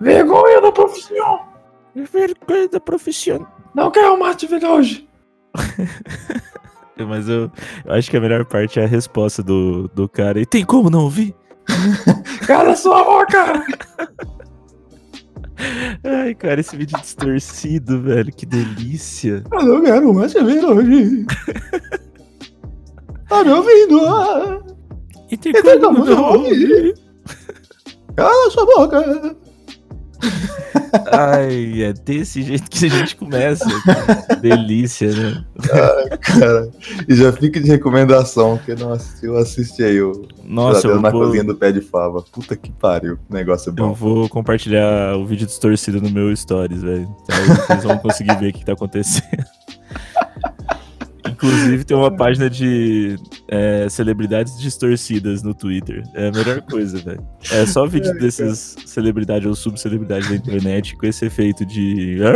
Vergonha da profissão. Vergonha da profissão. Não quero mais te ver hoje. Mas eu, eu acho que a melhor parte é a resposta do, do cara. E tem como não ouvir? Cala sua boca! Ai, cara, esse vídeo distorcido, velho. Que delícia. Eu não quero mais te ver hoje. tá me ouvindo? Ah, E tem E tem como como não não ouvir? Cala sua boca! Ai, é desse jeito que a gente começa. Que delícia, né? Cara, e já fica de recomendação. Quem não assistiu, assiste aí o Nossa, eu na vou, Cozinha do Pé de Fava. Puta que pariu. O negócio é eu bom. vou compartilhar o vídeo distorcido no meu stories, velho. Então vocês vão conseguir ver o que tá acontecendo. Inclusive tem uma página de é, celebridades distorcidas no Twitter. É a melhor coisa, velho. É só vídeo dessas celebridades ou subcelebridades da internet com esse efeito de.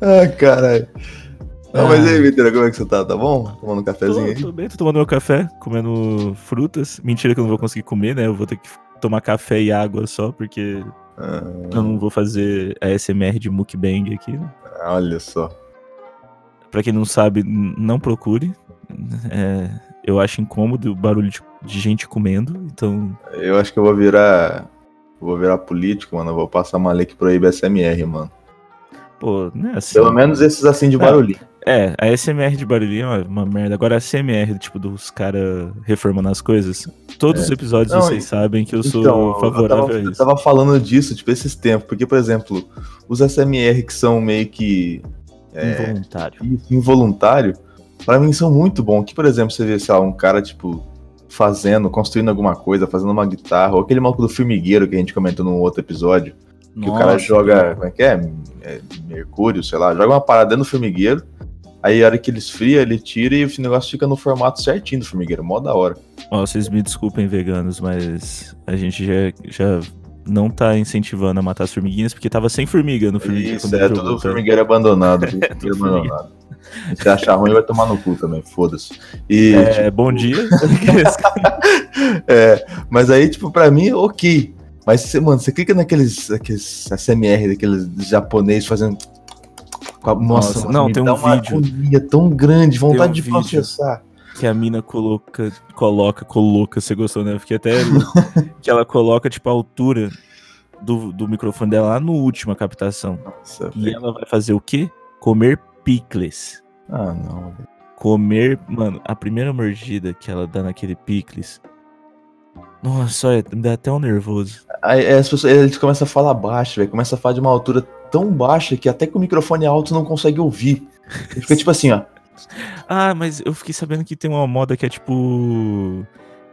Ah, caralho. Não, mas Ah. aí, Vitor, como é que você tá? Tá bom? Tomando um cafezinho Tô, aí? tô bem, tô tomando meu café, comendo frutas. Mentira que eu não vou conseguir comer, né? Eu vou ter que tomar café e água só, porque Ah, eu não vou fazer a SMR de mukbang aqui. né? olha só. Pra quem não sabe, não procure. É, eu acho incômodo o barulho de, de gente comendo, então. Eu acho que eu vou virar. Vou virar político, mano. Eu vou passar uma lei que proíbe SMR, mano. Pô, não é assim. Pelo menos esses assim de É. barulhinho. É, a SMR de barulhinho é uma merda. Agora a CMR, tipo, dos caras reformando as coisas. Todos os episódios Não, vocês e- sabem que eu sou Então, favorável eu tava, a eu isso. tava falando disso, tipo, esses tempos. Porque, por exemplo, os SMR que são meio que é, Involuntário. isso, involuntário, pra mim são muito bons. Que, por exemplo, você vê, sei lá, um cara, tipo, fazendo, construindo alguma coisa, fazendo uma guitarra, ou aquele maluco do formigueiro que a gente comentou num outro episódio, que o cara Nossa, joga, como é que é? É, Mercúrio, sei lá, joga uma parada dentro do formigueiro, aí a hora que ele esfria, ele tira e o negócio fica no formato certinho do formigueiro, mó da hora. Ó, vocês me desculpem, veganos, mas a gente já, já não tá incentivando a matar as formiguinhas, porque tava sem formiga no formigueiro. Isso, é ele tudo jogou, tá? formigueiro abandonado. tudo formigueiro abandonado. Se achar ruim, vai tomar no cu também, foda-se. E, É, bom dia. É, mas aí, tipo, pra mim, ok. Mas, você, mano, você clica naqueles, aqueles SMR, daqueles japonês fazendo. Nossa, Nossa, não, tem um vídeo. tão grande, vontade um de vídeo. processar. Que a mina coloca, coloca, coloca, você gostou, né? Eu Fiquei até. que ela coloca, tipo, a altura do, do microfone dela lá no última captação. Nossa, E velho. ela vai fazer o quê? Comer picles. Ah, não, velho. Comer, mano, a primeira mordida que ela dá naquele picles. Nossa, olha, me dá até um nervoso. Aí as pessoas, eles começam a falar baixo, velho. Começa a falar de uma altura tão baixa que até com o microfone alto não consegue ouvir. Ele Fica tipo assim, ó. Ah, mas eu fiquei sabendo que tem uma moda que é tipo.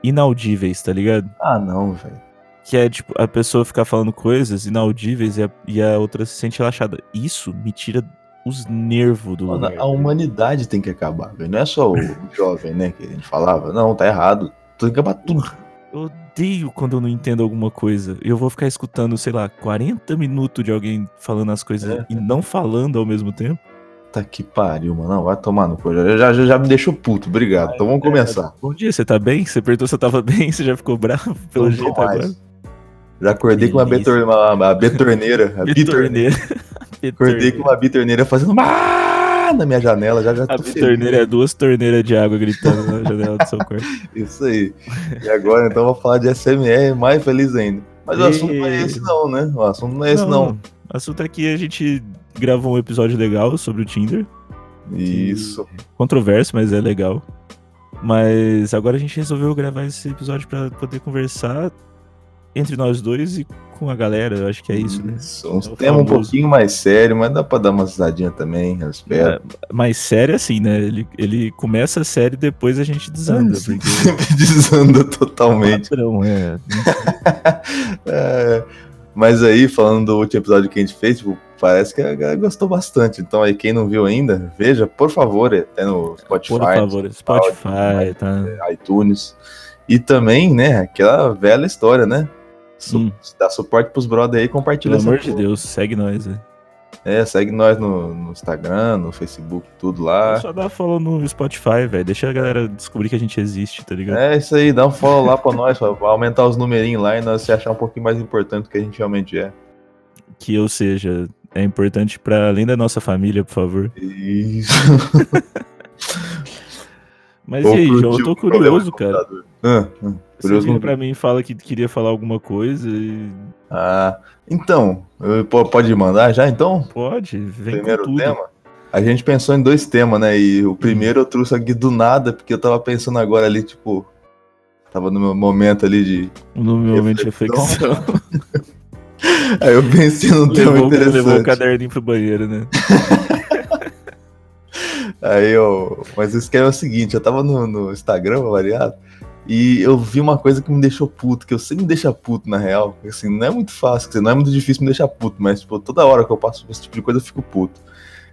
inaudíveis, tá ligado? Ah, não, velho. Que é tipo, a pessoa ficar falando coisas inaudíveis e a, e a outra se sente relaxada. Isso me tira os nervos do Mano, lugar. a humanidade tem que acabar, velho. Não é só o jovem, né, que a gente falava. Não, tá errado. Tem que acabar tudo. Eu odeio quando eu não entendo alguma coisa. Eu vou ficar escutando, sei lá, 40 minutos de alguém falando as coisas É. e não falando ao mesmo tempo. Tá que pariu, mano. Não, vai tomar no cu. Já, já, já me deixou puto. Obrigado. Então vamos começar. Bom dia, você tá bem? Você perguntou se eu tava bem, você já ficou bravo pelo Não jeito mais. agora? Já acordei com uma, betor, uma, uma betorneira. A bitorneira. Acordei com uma bitorneira fazendo "Ah!" na minha janela. Já já A bitorneira é duas torneiras de água gritando na janela do seu quarto. Isso aí. E agora, então, vou falar de SMR mais feliz ainda. Mas o E- assunto não é esse, não, né? O assunto não é esse, não. O assunto é que a gente gravou um episódio legal sobre o Tinder. Isso. Controverso, mas é legal. Mas agora a gente resolveu gravar esse episódio pra poder conversar entre nós dois e com a galera. Eu acho que é isso, né? Isso. Um É tema um pouquinho mais sério, mas dá pra dar uma risadinha também, eu espero. É, mas sério assim, né? Ele, ele começa sério e depois a gente desanda. Porque Sempre desanda totalmente. padrão, é. É, mas aí, falando do último episódio que a gente fez, tipo, parece que a galera gostou bastante. Então aí, quem não viu ainda, veja, por favor, até no Spotify, Por favor, Spotify, tá? iTunes. E também, né, aquela velha história, né? Su Hum. Dá suporte pros brother aí e compartilha Pelo amor de. Deus, segue nós, né? É, segue nós no, no Instagram, no Facebook, tudo lá. Só dá follow no Spotify, velho. Deixa a galera descobrir que a gente existe, tá ligado? É isso aí, dá um follow lá pra nós, pra aumentar os numerinhos lá e nós se achar um pouquinho mais importante do que a gente realmente é. Que, ou seja, é importante pra além da nossa família, por favor. Isso. Mas Ou e aí, João? Eu tô curioso, cara. Ah, ah, curioso no- pra mim e fala que queria falar alguma coisa e. Ah, então, pode mandar já então? Pode, vem Primeiro com tudo. tema? A gente pensou em dois temas, né? E o primeiro eu trouxe aqui do nada, porque eu tava pensando agora ali, tipo. Tava no meu momento ali de. No meu momento de reflexão. Aí eu pensei num tema levou, interessante. levou o caderninho pro banheiro, né? Aí eu. Mas o esquema é o seguinte, eu tava no, no Instagram, variado, e eu vi uma coisa que me deixou puto, que eu sempre me deixa puto, na real. Assim, não é muito fácil, dizer, não é muito difícil me deixar puto, mas tipo, toda hora que eu passo por esse tipo de coisa eu fico puto.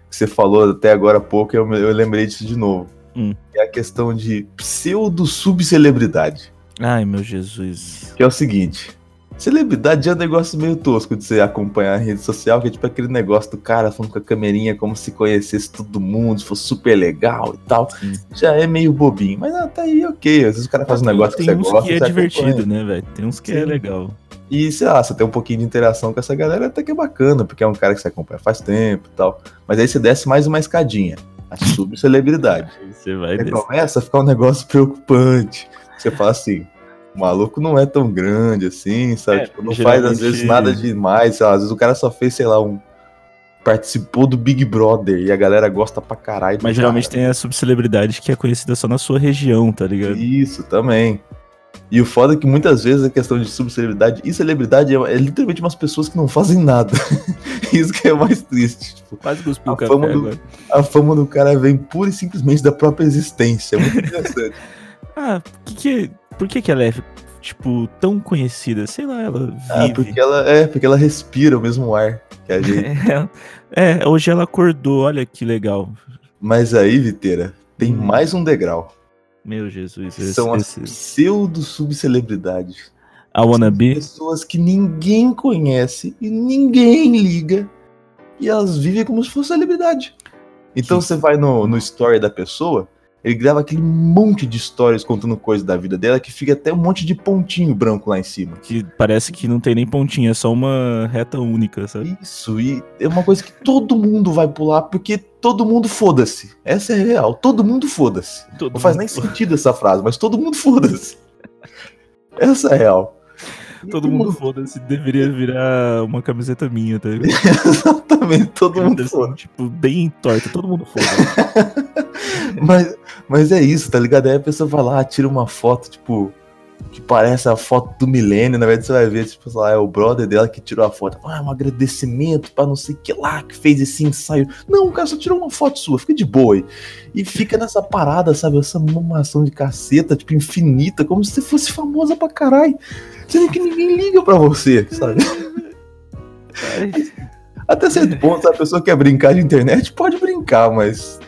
Você falou até agora há pouco, eu, eu lembrei disso de novo. Hum. É a questão de pseudo-subcelebridade. Ai, meu Jesus. Que é o seguinte. Celebridade é um negócio meio tosco de você acompanhar a rede social, que é tipo aquele negócio do cara falando com a camerinha como se conhecesse todo mundo, se fosse super legal e tal. Sim. Já é meio bobinho, mas tá aí, ok. Às vezes o cara faz um negócio que tem você uns gosta. que é divertido, acompanha. né, velho? Tem uns que é Sim. legal. E sei lá, você tem um pouquinho de interação com essa galera, até que é bacana, porque é um cara que você acompanha faz tempo e tal. Mas aí você desce mais uma escadinha. A subcelebridade. Aí Você vai Aí descer. começa a ficar um negócio preocupante. Você fala assim, o maluco não é tão grande assim, sabe? É, Tipo, não faz às geralmente- vezes nada demais, sei lá, às vezes o cara só fez, sei lá, um. Participou do Big Brother e a galera gosta pra caralho. Mas geralmente cara. tem a subcelebridade que é conhecida só na sua região, tá ligado? Isso, também. E o foda é que muitas vezes a questão de subcelebridade e celebridade é, é literalmente umas pessoas que não fazem nada. Isso que é mais triste. Tipo, Quase cuspiu A o fama do- agora. a fama do cara vem pura e simplesmente da própria existência. É muito interessante. Ah, que que, por que que ela é, tipo, tão conhecida? Sei lá, ela vive. ah, porque ela é, porque ela respira o mesmo ar que a gente. É, é, hoje ela acordou, olha que legal. Mas aí, Viteira, tem Hum. mais um degrau. Meu Jesus, que esse, são as esse... pseudo-subcelebridades. A Wannabe? Pessoas que ninguém conhece e ninguém liga. E elas vivem como se fosse celebridade. Então Que- você vai no, no story da pessoa, ele grava aquele monte de stories contando coisas da vida dela que fica até um monte de pontinho branco lá em cima. Que parece que não tem nem pontinha, é só uma reta única, sabe? Isso, e é uma coisa que todo mundo vai pular porque todo mundo foda-se. Essa é real, todo mundo foda-se. Não faz mundo- nem sentido essa frase, mas todo mundo foda-se. Essa é real. Todo mundo foda-se, deveria virar uma camiseta minha, tá ligado? Exatamente, todo mundo foda. Tipo, bem torta, todo mundo foda. Mas, mas é isso, tá ligado? Aí a pessoa vai lá, tira uma foto, tipo, que parece a foto do milênio, na verdade você vai ver, tipo, lá, é o brother dela que tirou a foto. Ah, um agradecimento pra não sei o que lá, que fez esse ensaio. Não, o cara só tirou uma foto sua, fica de boa aí. E fica nessa parada, sabe? Essa mamação de caceta, tipo, infinita, como se você fosse famosa pra caralho. Sendo que ninguém liga pra você, sabe? Até certo ponto, se a pessoa quer brincar de internet, pode brincar, mas.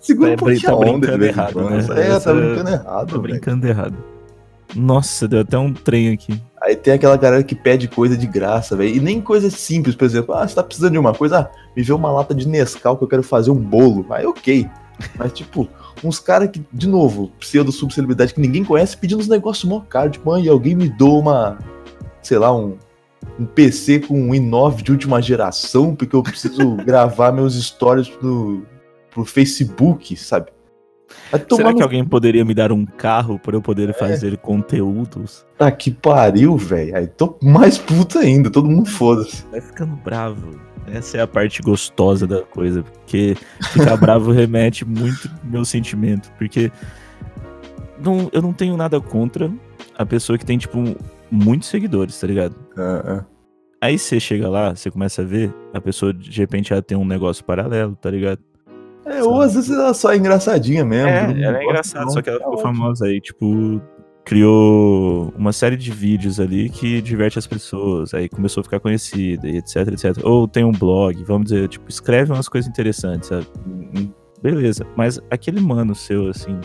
Segura É, um pouquinho tá a onda brincando errado, quando. né? É, Essa- tá brincando errado. Velho. brincando errado. Nossa, deu até um trem aqui. Aí tem aquela galera que pede coisa de graça, velho. E nem coisa simples, por exemplo. Ah, você tá precisando de uma coisa? Ah, me vê uma lata de Nescau que eu quero fazer um bolo. Aí, ok. Mas, tipo, uns caras que, de novo, pseudo subcelebridade que ninguém conhece pedindo uns negócios mó caro. Tipo, mãe, alguém me doa uma, sei lá, um, um PC com um i9 de última geração, porque eu preciso gravar meus stories pro, pro Facebook, sabe? Será que no alguém poderia me dar um carro para eu poder fazer conteúdos? Tá que pariu, velho. Aí tô mais puto ainda, todo mundo foda-se. Vai ficando bravo. Essa é a parte gostosa da coisa, porque ficar bravo remete muito meu sentimento, porque não, eu não tenho nada contra a pessoa que tem, tipo, muitos seguidores, tá ligado? Ah, ah. Aí você chega lá, você começa a ver, a pessoa de repente ela tem um negócio paralelo, tá ligado? É, ou às vezes ela só é engraçadinha mesmo. mundo ela é engraçada, não, só que ela ficou ótimo. famosa aí, tipo, criou uma série de vídeos ali que diverte as pessoas, aí começou a ficar conhecida e etc, etc. Ou tem um blog, vamos dizer, tipo, escreve umas coisas interessantes, sabe? Hum, Beleza, mas aquele mano seu, assim,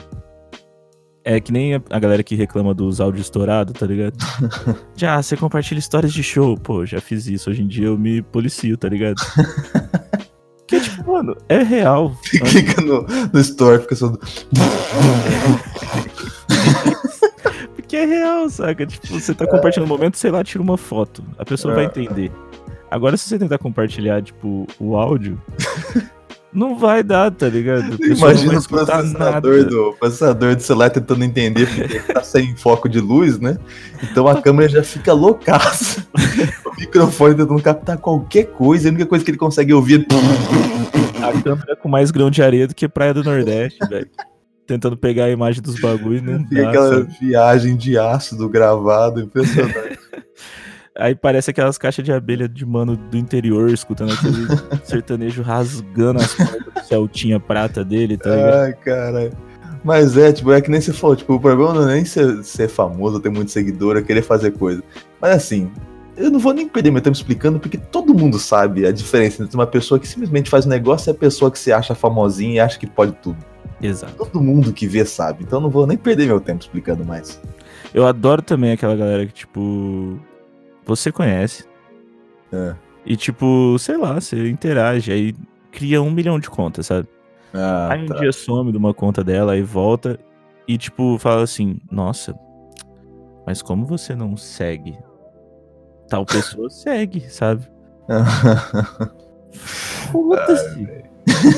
É que nem a galera que reclama dos áudios estourados, tá ligado? Já, você compartilha histórias de show. Pô, já fiz isso. Hoje em dia eu me policio, tá ligado? Porque, tipo, mano, é real. Clica no, no store, fica só. Porque é real, saca? Tipo, você tá compartilhando um momento, sei lá, tira uma foto. A pessoa vai É. entender. Agora, se você tentar compartilhar, tipo, o áudio, não vai dar, tá ligado? Imagina o processador nada. do, processador do celular tentando entender porque tá sem foco de luz, né? Então a câmera já fica loucaça. O microfone tentando captar qualquer coisa, a única coisa que ele consegue ouvir é. A câmera com mais grão de areia do que Praia do Nordeste, velho. Tentando pegar a imagem dos bagulho não Fica dá, aquela sabe? viagem de ácido gravado, impressionante. Aí parece aquelas caixas de abelha de mano do interior, escutando aquele sertanejo rasgando as cordas do Celtinha prata dele, tá ligado? Ai, cara. Mas é, tipo, é que nem você falou, tipo, o problema não é nem ser, ser famoso, ter muito seguidor, é querer fazer coisa. Mas assim, eu não vou nem perder meu tempo explicando, porque todo mundo sabe a diferença entre uma pessoa que simplesmente faz um negócio e a pessoa que se acha famosinha e acha que pode tudo. Exato. Todo mundo que vê sabe, então eu não vou nem perder meu tempo explicando mais. Eu adoro também aquela galera que, tipo, você conhece. É. E, tipo, sei lá, você interage, aí cria um milhão de contas, sabe? Ah, aí um tá. dia some de uma conta dela, aí volta e, tipo, fala assim: Nossa, mas como você não segue? Tal pessoa segue, sabe? Foda-se.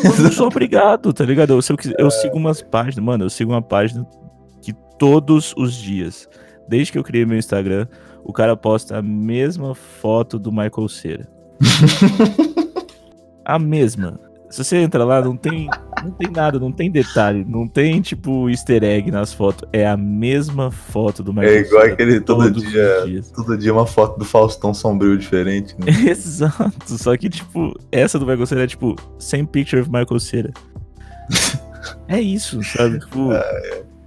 Eu não sou obrigado, tá ligado? Eu, eu, eu sigo umas páginas, mano, eu sigo uma página que todos os dias, desde que eu criei meu Instagram, o cara posta a mesma foto do Michael Cera. a mesma. Se você entra lá, não tem, não tem nada, não tem detalhe, não tem tipo easter egg nas fotos. É a mesma foto do Michael É igual Cera aquele todo dia, todo dia uma foto do Faustão sombrio diferente. Né? Exato, só que, tipo, essa do Michael Cera é, tipo, same picture of Michael Cera. é isso, sabe? Tipo,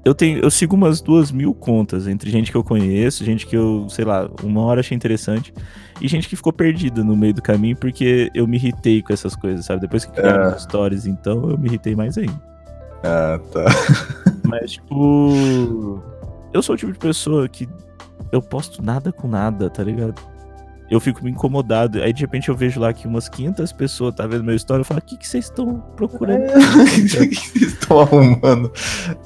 eu, tenho, eu sigo umas duas mil contas entre gente que eu conheço, gente que eu, sei lá, uma hora achei interessante, e gente que ficou perdida no meio do caminho porque eu me irritei com essas coisas, sabe? Depois que criaram É. as stories, então, eu me irritei mais ainda. Ah, tá. Mas, tipo, eu sou o tipo de pessoa que eu posto nada com nada, tá ligado? Eu fico me incomodado. Aí de repente eu vejo lá que umas 500 pessoas tá vendo meu story. Eu falo, o que, vocês estão procurando? É, O que vocês estão arrumando?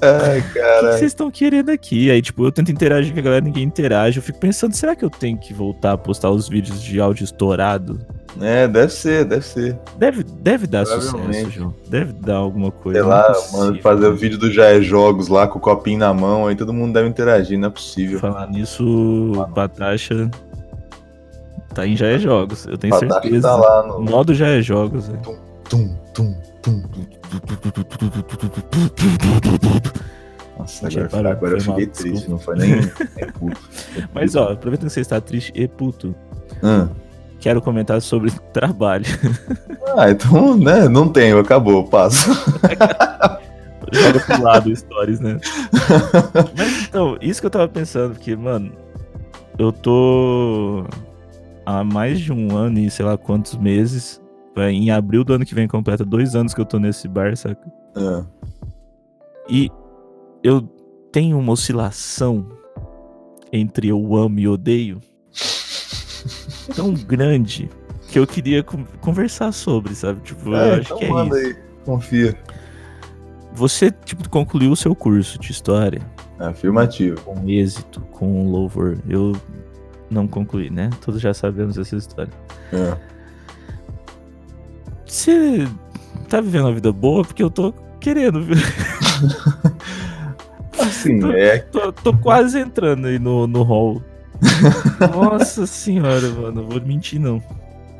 Ai, O que, cara. vocês estão querendo aqui? Aí, tipo, eu tento interagir com a galera, ninguém interage. Eu fico pensando, será que eu tenho que voltar a postar os vídeos de áudio estourado? É, deve ser, deve ser. Deve, deve dar sucesso. João. Deve dar alguma coisa. Sei é lá, possível. mano, fazer o vídeo do Já é Jogos lá com o copinho na mão, aí todo mundo deve interagir, não é possível. Falar nisso, Batasha tá em Já é Jogos. Eu tenho Patacha certeza. tá lá no. modo Já é Jogos. né? Tum, tum, tum. Nossa, agora, parou, agora eu mal, fiquei desculpa. triste, não foi nem, nem puto. Mas ó, aproveitando que você está triste e puto, Ah. quero comentar sobre trabalho. Ah, então, né, não tenho, acabou, passo. Joga pro lado stories, né? Mas então, isso que eu tava pensando, porque, mano, eu tô há mais de um ano e sei lá quantos meses. Em abril do ano que vem completa dois anos que eu tô nesse bar, saca? Ah, E eu tenho uma oscilação entre eu amo e odeio tão grande que eu queria con- conversar sobre, sabe? Tipo, eu É, acho então que é manda isso. aí, confia. Você, tipo, concluiu o seu curso de história Afirmativo. com êxito, com louvor. Eu não concluí, né? Todos já sabemos essa história. É. Você tá vivendo uma vida boa? Porque eu tô querendo, viu? Assim, é tô, tô quase entrando aí no, no hall. Nossa senhora, mano. Não vou mentir, não.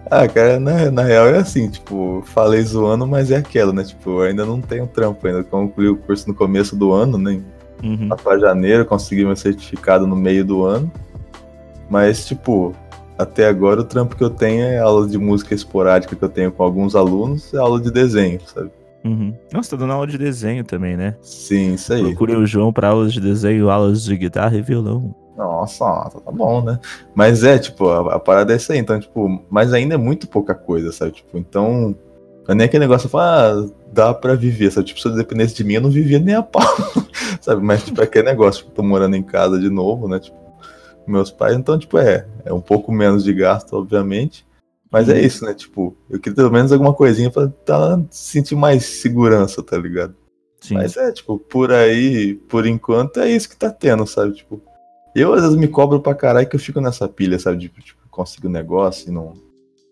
Ah, cara, na, na real é assim, tipo, falei zoando, mas é aquela, né? Tipo, ainda não tenho trampo ainda. Concluí o curso no começo do ano, né? Uhum. Lá pra janeiro, consegui meu certificado no meio do ano. Mas, tipo, até agora o trampo que eu tenho é aula de música esporádica que eu tenho com alguns alunos e aula de desenho, sabe? Uhum. Nossa, tá dando aula de desenho também, né? Sim, isso aí. Procurei o João pra aulas de desenho, aulas de guitarra e violão. Nossa, tá bom, né? Mas é, tipo, a, a parada é essa aí. Então, tipo, mas ainda é muito pouca coisa, sabe? Tipo, então. Não é nem aquele negócio ah, dá pra viver, sabe? Tipo, se eu dependesse de mim, eu não vivia nem a pau. sabe? Mas, tipo, é aquele negócio, tipo, tô morando em casa de novo, né? Tipo, meus pais, então, tipo, é, é um pouco menos de gasto, obviamente. Mas é isso, né? Tipo, eu queria pelo menos alguma coisinha pra tá, sentir mais segurança, tá ligado? Sim. Mas é, tipo, por aí, por enquanto, é isso que tá tendo, sabe? Tipo, eu às vezes me cobro pra caralho que eu fico nessa pilha, sabe? De, tipo, consigo um negócio e não,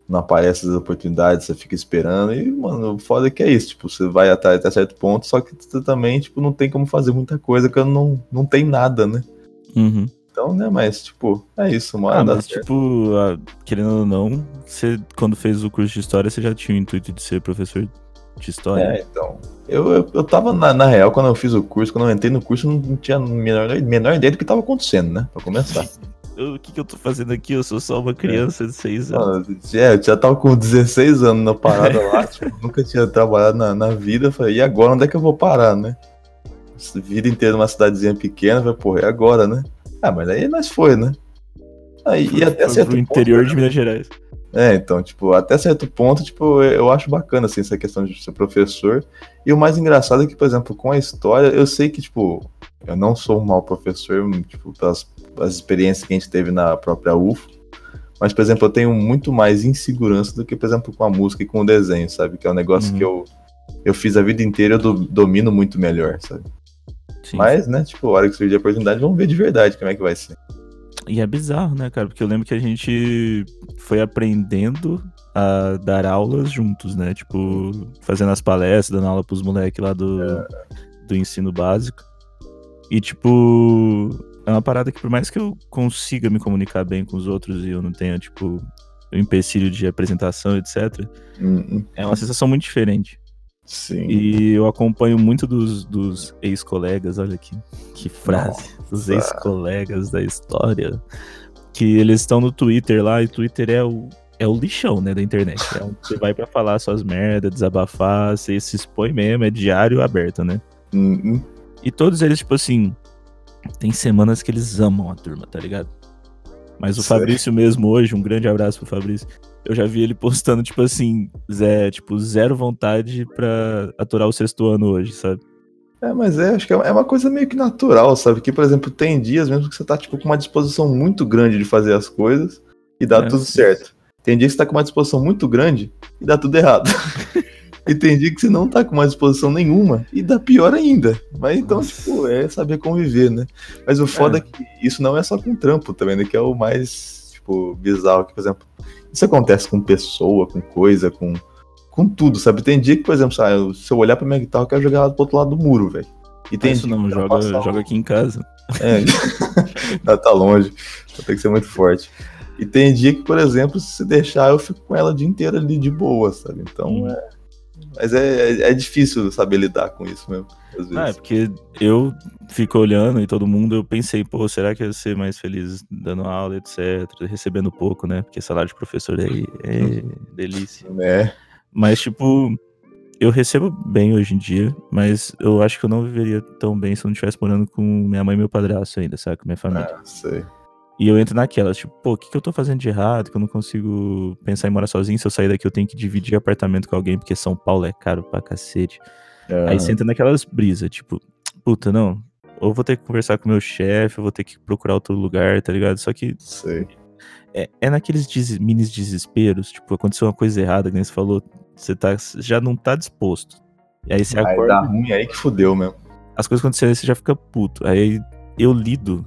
não aparece as oportunidades, você fica esperando. E, mano, o foda é que é isso, tipo, você vai até, até certo ponto, só que você também, tipo, não tem como fazer muita coisa, que não, não tem nada, né? Uhum. Então, né, mas, tipo, é isso, uma Ah, hora mas certo. tipo, querendo ou não, você, quando fez o curso de história, você já tinha o intuito de ser professor de história? É, então. Eu, eu, eu tava, na, na real, quando eu fiz o curso, quando eu entrei no curso, eu não tinha a menor, menor ideia do que tava acontecendo, né? Pra começar. O que, que eu tô fazendo aqui? Eu sou só uma criança de seis anos. Mano, é, eu já tava com 16 anos na parada lá, tipo, nunca tinha trabalhado na, na vida. eu Falei, e agora onde é que eu vou parar, né? Vida inteira numa cidadezinha pequena, eu falei, porra, e agora, né? Ah, mas aí nós foi, né? Aí, e até Foi certo pro ponto, interior né? de Minas Gerais. É, então, tipo, até certo ponto, tipo, eu eu acho bacana, assim, essa questão de ser professor. E o mais engraçado é que, por exemplo, com a história, eu sei que, tipo, eu não sou um mau professor, tipo, pelas, pelas experiências que a gente teve na própria UFO. Mas, por exemplo, eu tenho muito mais insegurança do que, por exemplo, com a música e com o desenho, sabe? Que é um negócio Uhum. que eu, eu fiz a vida inteira, eu do- domino muito melhor, sabe? Sim. Mas, né, tipo, a hora que surgir a oportunidade, vamos ver de verdade como é que vai ser. E é bizarro, né, cara? Porque eu lembro que a gente foi aprendendo a dar aulas juntos, né? Tipo, fazendo as palestras, dando aula pros moleques lá do, do ensino básico. E, tipo, é uma parada que por mais que eu consiga me comunicar bem com os outros e eu não tenha, tipo, o empecilho de apresentação, etc., Hum, é uma sensação muito diferente. Sim. E eu acompanho muito dos, dos ex-colegas, olha aqui, que frase, Nossa. ex-colegas da história, que eles estão no Twitter lá, e Twitter é o, é o lixão, né, da internet. É onde você vai pra falar suas merdas, desabafar, você se expõe mesmo, é diário aberto, né? Hum, hum. E todos eles, tipo assim, tem semanas que eles amam a turma, tá ligado? Mas o Sei. Fabrício mesmo hoje, um grande abraço pro Fabrício. Eu já vi ele postando, tipo assim, zé, tipo, zero vontade pra aturar o sexto ano hoje, sabe? É, mas é, acho que é é uma coisa meio que natural, sabe? Que, por exemplo, tem dias mesmo que você tá, tipo, com uma disposição muito grande de fazer as coisas e dá É, tudo certo. Tem dia que você tá com uma disposição muito grande e dá tudo errado. e tem dia que você não tá com uma disposição nenhuma e dá pior ainda. Mas então, Nossa. tipo, é saber conviver, né? Mas o foda É. é. que isso não é só com trampo também, né? Que é o mais, tipo, bizarro. Que, por exemplo, isso acontece com pessoa, com coisa, com, com tudo, sabe? Tem dia que, por exemplo, sabe, se eu olhar pra minha guitarra, eu quero jogar ela pro outro lado do muro, velho. E tem Isso dia não, joga, passar joga aqui em casa. é, ela tá longe. Então tem que ser muito forte. E tem dia que, por exemplo, se deixar, eu fico com ela o dia inteiro ali de boa, sabe? Então Hum. é. Mas é, é, é difícil saber lidar com isso mesmo. Às vezes. Ah, é porque eu fico olhando e todo mundo, eu pensei, pô, será que eu ia ser mais feliz dando aula, etc, recebendo pouco, né? Porque salário de professor aí é delícia. né? Mas, tipo, eu recebo bem hoje em dia, mas eu acho que eu não viveria tão bem se eu não estivesse morando com minha mãe e meu padrasto ainda, sabe? Com minha família. Ah, sei. E eu entro naquela, tipo, pô, o que, que eu tô fazendo de errado? Que eu não consigo pensar em morar sozinho. Se eu sair daqui, eu tenho que dividir apartamento com alguém, porque São Paulo é caro pra cacete. Aí Ah, você entra naquelas brisas, tipo, puta, não. Ou vou ter que conversar com o meu chefe, ou vou ter que procurar outro lugar, tá ligado? Só que sei. é, é naqueles des mini desesperos, tipo, aconteceu uma coisa errada, que nem você falou, você tá, já não tá disposto. E aí você Aí acorda, dá ruim aí que fudeu mesmo. as coisas aconteceram, você já fica puto. Aí eu lido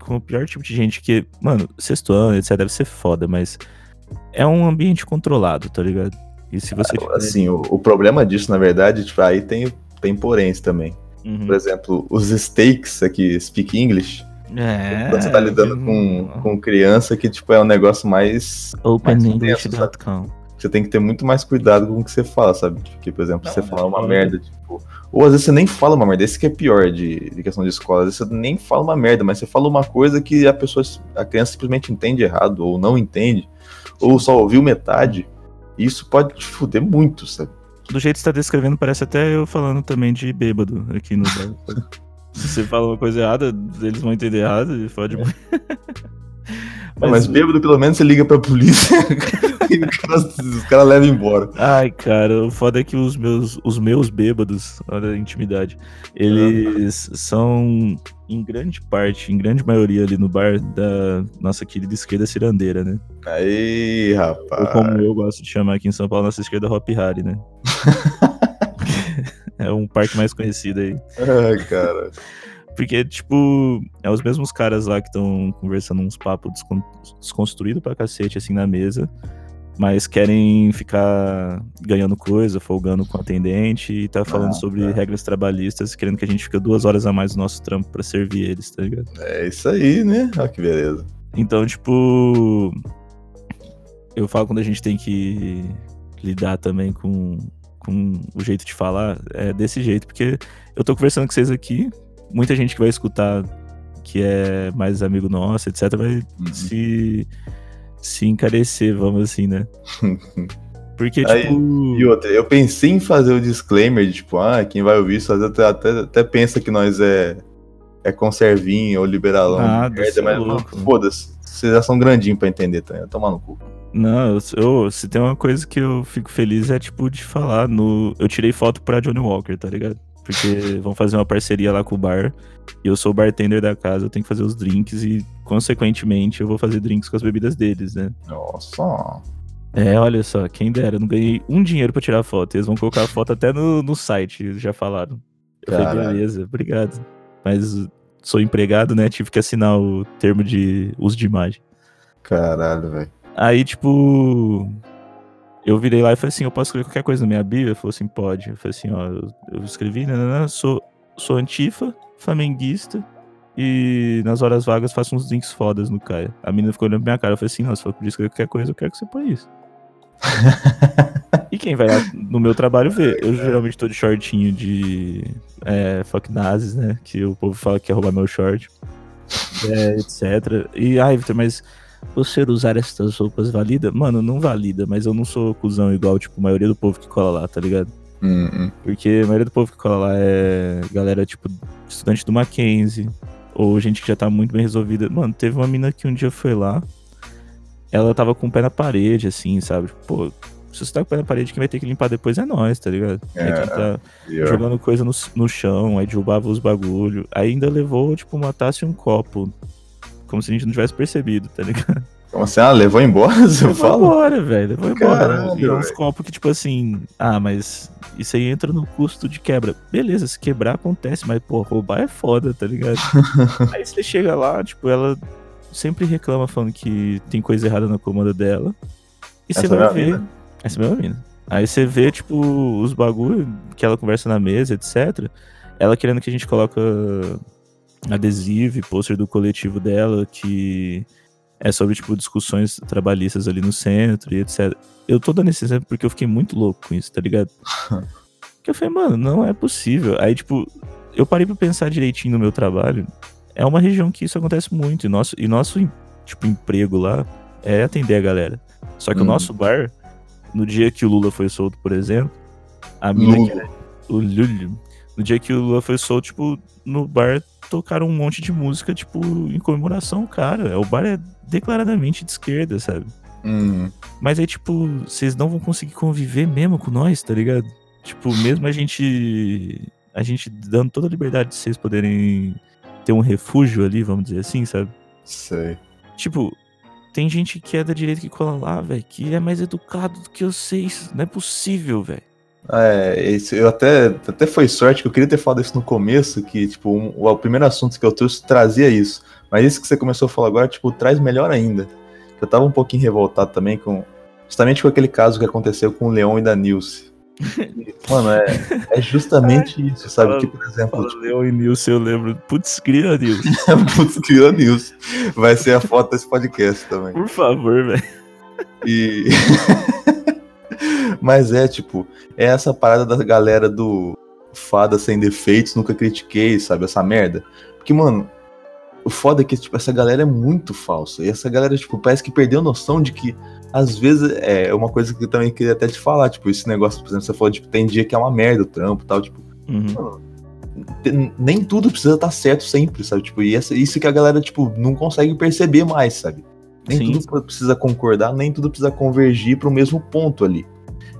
com o pior tipo de gente que, mano, sexto ano, etc, deve ser foda, mas é um ambiente controlado, tá ligado? E se você tiver- Assim, o, o problema disso, na verdade, tipo, aí tem, tem poréns também. Uhum. Por exemplo, os stakes aqui, speak English, É, quando você tá lidando com, com criança, que tipo, é um negócio mais. OpenEnglish.com. Você tem que ter muito mais cuidado com o que você fala, sabe? Porque, por exemplo, Não, você é fala uma merda, tipo. Ou às vezes você nem fala uma merda, esse que é pior de, de questão de escola. Às vezes você nem fala uma merda, mas você fala uma coisa que a pessoa, a criança simplesmente entende errado, ou não entende, ou só ouviu metade. E isso pode te fuder muito, sabe? Do jeito que você tá descrevendo, parece até eu falando também de bêbado aqui no. Se você fala uma coisa errada, eles vão entender errado e fode muito. Mas, mas bêbado, pelo menos, você liga pra polícia e os caras cara levam embora. Ai, cara, o foda é que os meus, os meus bêbados, olha a intimidade, eles ah. são, em grande parte, em grande maioria ali no bar da nossa querida esquerda cirandeira, né? Aí, rapaz. Ou como eu gosto de chamar aqui em São Paulo, nossa esquerda Hop Harry, né? é um parque mais conhecido aí. Ai, cara. Porque, tipo, é os mesmos caras lá que estão conversando uns papos desconstruídos pra cacete, assim, na mesa. Mas querem ficar ganhando coisa, folgando com atendente e tá falando ah, sobre é. regras trabalhistas, querendo que a gente fique duas horas a mais no nosso trampo pra servir eles, tá ligado? É isso aí, né? Olha que beleza. Então, tipo. Eu falo quando a gente tem que lidar também com, com o jeito de falar, é desse jeito, porque eu tô conversando com vocês aqui, muita gente que vai escutar que é mais amigo nosso, etc., vai uhum. se, se encarecer, vamos assim, né? Porque, Aí, tipo. E outra, eu pensei em fazer o disclaimer de, tipo, ah, quem vai ouvir isso até, até, até pensa que nós é, é conservinho ou liberalão. Nada, merda, mas é foda-se. Vocês já são grandinhos pra entender também. Tomar no cu. Não, eu, eu, se tem uma coisa que eu fico feliz é, tipo, de falar no. Eu tirei foto pra Johnny Walker, tá ligado? Porque vão fazer uma parceria lá com o bar. E eu sou o bartender da casa, eu tenho que fazer os drinks e, consequentemente, eu vou fazer drinks com as bebidas deles, né? Nossa! É, olha só, quem dera, eu não ganhei um dinheiro pra tirar foto. Eles vão colocar a foto até no, no site, já falaram. Eu falei, beleza, obrigado. Mas sou empregado, né? Tive que assinar o termo de uso de imagem. Caralho, velho. Aí, tipo, eu virei lá e falei assim, eu posso escrever qualquer coisa na minha Bíblia? Ele falou assim, pode. Eu falei assim, ó, eu, eu escrevi, né, né, né, sou, sou antifa, flamenguista, e nas horas vagas faço uns drinks fodas no Caia. A menina ficou olhando pra minha cara, eu falei assim, não, se for podia escrever qualquer coisa, eu quero que você põe isso. e quem vai lá no meu trabalho vê. Eu geralmente tô de shortinho de é, fuck nazis, né? Que o povo fala que quer roubar meu short. É, etc. E, ai, Victor, mas você usar essas roupas valida? Mano, não valida, mas eu não sou cuzão igual, tipo, a maioria do povo que cola lá, tá ligado? Uhum. Porque a maioria do povo que cola lá é galera, tipo, estudante do Mackenzie, ou gente que já tá muito bem resolvida. Mano, teve uma mina que um dia foi lá, ela tava com o pé na parede, assim, sabe? Pô, se você tá com o pé na parede, quem vai ter que limpar depois é nós, tá ligado? É, é quem tá yeah. jogando coisa no, no chão, aí derrubava os bagulho. Aí ainda levou, tipo, uma taça e um copo como se a gente não tivesse percebido, tá ligado? Como assim? Ah, levou embora? Você levou fala? embora, velho. Levou embora. e uns copos que, tipo assim, ah, mas isso aí entra no custo de quebra. Beleza, se quebrar acontece, mas, pô, roubar é foda, tá ligado? aí você chega lá, tipo, ela sempre reclama falando que tem coisa errada na comanda dela. E Essa você vai é ver. Mina. Essa é a minha mina. Aí você vê, tipo, os bagulho que ela conversa na mesa, etc. Ela querendo que a gente coloca adesivo e pôster do coletivo dela que é sobre, tipo, discussões trabalhistas ali no centro e etc. Eu tô dando esse exemplo porque eu fiquei muito louco com isso, tá ligado? que eu falei, mano, não é possível. Aí, tipo, eu parei pra pensar direitinho no meu trabalho. É uma região que isso acontece muito. E nosso, e nosso tipo, emprego lá é atender a galera. Só que hum. o nosso bar, no dia que o Lula foi solto, por exemplo, a mina Lula. que era. O Lula. No dia que o Lula foi solto, tipo, no bar tocaram um monte de música, tipo, em comemoração, cara. O bar é declaradamente de esquerda, sabe? Hum. Mas aí, tipo, vocês não vão conseguir conviver mesmo com nós, tá ligado? Tipo, mesmo a gente. A gente dando toda a liberdade de vocês poderem ter um refúgio ali, vamos dizer assim, sabe? Sei. Tipo, tem gente que é da direita que cola lá, velho, que é mais educado do que vocês. Não é possível, velho. É, isso, eu até, até foi sorte que eu queria ter falado isso no começo, que, tipo, um, o primeiro assunto que eu trouxe trazia isso. Mas isso que você começou a falar agora, tipo, traz melhor ainda. Eu tava um pouquinho revoltado também com. Justamente com aquele caso que aconteceu com o Leão e da Nilce. Mano, é, é justamente isso, sabe? Fala, que, por exemplo. Tipo... Leão e Nilce, eu lembro. Putz, cria Nilce. Putz, cria Nilce. Vai ser a foto desse podcast também. Por favor, velho. E. Mas é, tipo, é essa parada da galera do fada sem defeitos, nunca critiquei, sabe? Essa merda. Porque, mano, o foda é que, tipo, essa galera é muito falsa. E essa galera, tipo, parece que perdeu noção de que, às vezes, é uma coisa que eu também queria até te falar, tipo, esse negócio, por exemplo, você falou, tipo, tem dia que é uma merda o trampo e tal, tipo. Uhum. Mano, nem tudo precisa estar certo sempre, sabe? Tipo, e essa, isso que a galera, tipo, não consegue perceber mais, sabe? Nem Sim. tudo precisa concordar, nem tudo precisa convergir para o mesmo ponto ali.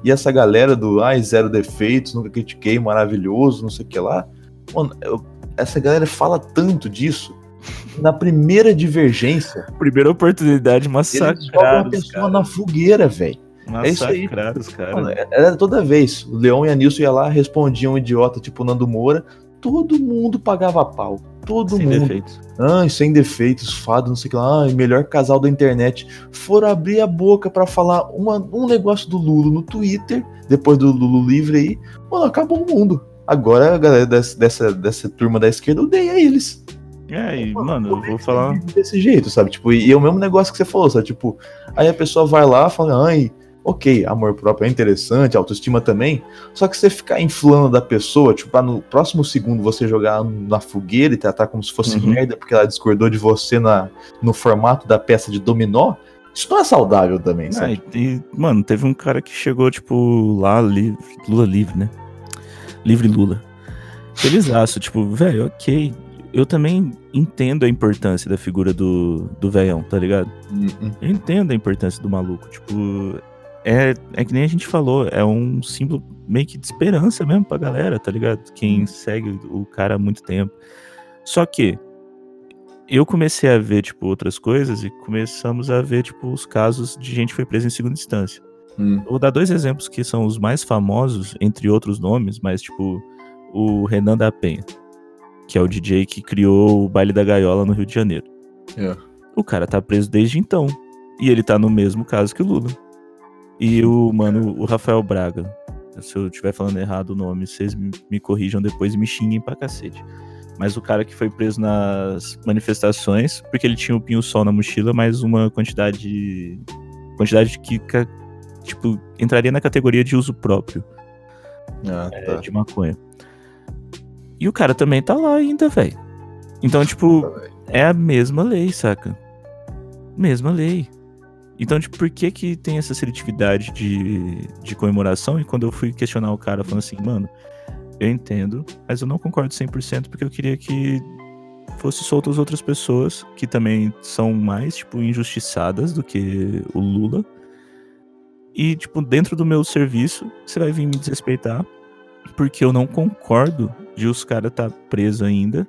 E essa galera do ai, zero defeitos, nunca critiquei, maravilhoso, não sei o que lá. Mano, eu- essa galera fala tanto disso. Na primeira divergência, Primeira oportunidade, eles jogam massacrar a os pessoa caras. na fogueira, velho. é isso aí. Mano. Era toda vez. O Leão e a Nilson ia lá, respondiam um idiota tipo Nando Moura. Todo mundo pagava pau. Todo Sem mundo. defeitos. Ai, sem defeitos, fado, não sei o que lá. Ai, melhor casal da internet. Foram abrir a boca pra falar uma- um negócio do Lulo no Twitter, depois do Lulo livre aí. Mano, acabou o mundo. Agora a galera dessa, dessa, dessa turma da esquerda odeia eles. É, e, mano, eu vou falar. Desse jeito, sabe? Tipo, e é o mesmo negócio que você falou, sabe? Tipo, aí a pessoa vai lá e fala, ai, ok, amor próprio é interessante, autoestima também. Só que você ficar inflando da pessoa, tipo, pra no próximo segundo você jogar na fogueira e tratar como se fosse Uhum. merda porque ela discordou de você na, no formato da peça de dominó, isso não é saudável também, Ah, sabe? e, mano, teve um cara que chegou, tipo, lá, li- Lula livre, né? Livre Lula. Felizaço, tipo, velho, ok. Eu também entendo a importância da figura do, do velhão, tá ligado? Hum, hum. Eu entendo a importância do maluco. Tipo, é, é que nem a gente falou, é um símbolo meio que de esperança mesmo pra galera, tá ligado? Quem segue o cara há muito tempo. Só que eu comecei a ver, tipo, outras coisas e começamos a ver, tipo, os casos de gente que foi presa em segunda instância. Hum. Vou dar dois exemplos que são os mais famosos, entre outros nomes, mas, tipo, o Renan da Penha, que é o DJ que criou o Baile da Gaiola no Rio de Janeiro. É. O cara tá preso desde então. E ele tá no mesmo caso que o Lula. E o, mano, o Rafael Braga. Se eu estiver falando errado o nome, vocês me, corrijam depois e me xinguem pra cacete. Mas o cara que foi preso nas manifestações, porque ele tinha o pinho-sol na mochila, mais uma quantidade. Quantidade que, tipo, entraria na categoria de uso próprio Ah, é, tá. de maconha. E o cara também tá lá ainda, velho. Então, tipo, é a mesma lei, saca? Mesma lei. Então, tipo, por que que tem essa seletividade de, de comemoração? E quando eu fui questionar o cara, falando assim, mano, eu entendo, mas eu não concordo 100% porque eu queria que fosse soltas outras pessoas que também são mais, tipo, injustiçadas do que o Lula. E, tipo, dentro do meu serviço, você vai vir me desrespeitar porque eu não concordo de os caras tá preso ainda.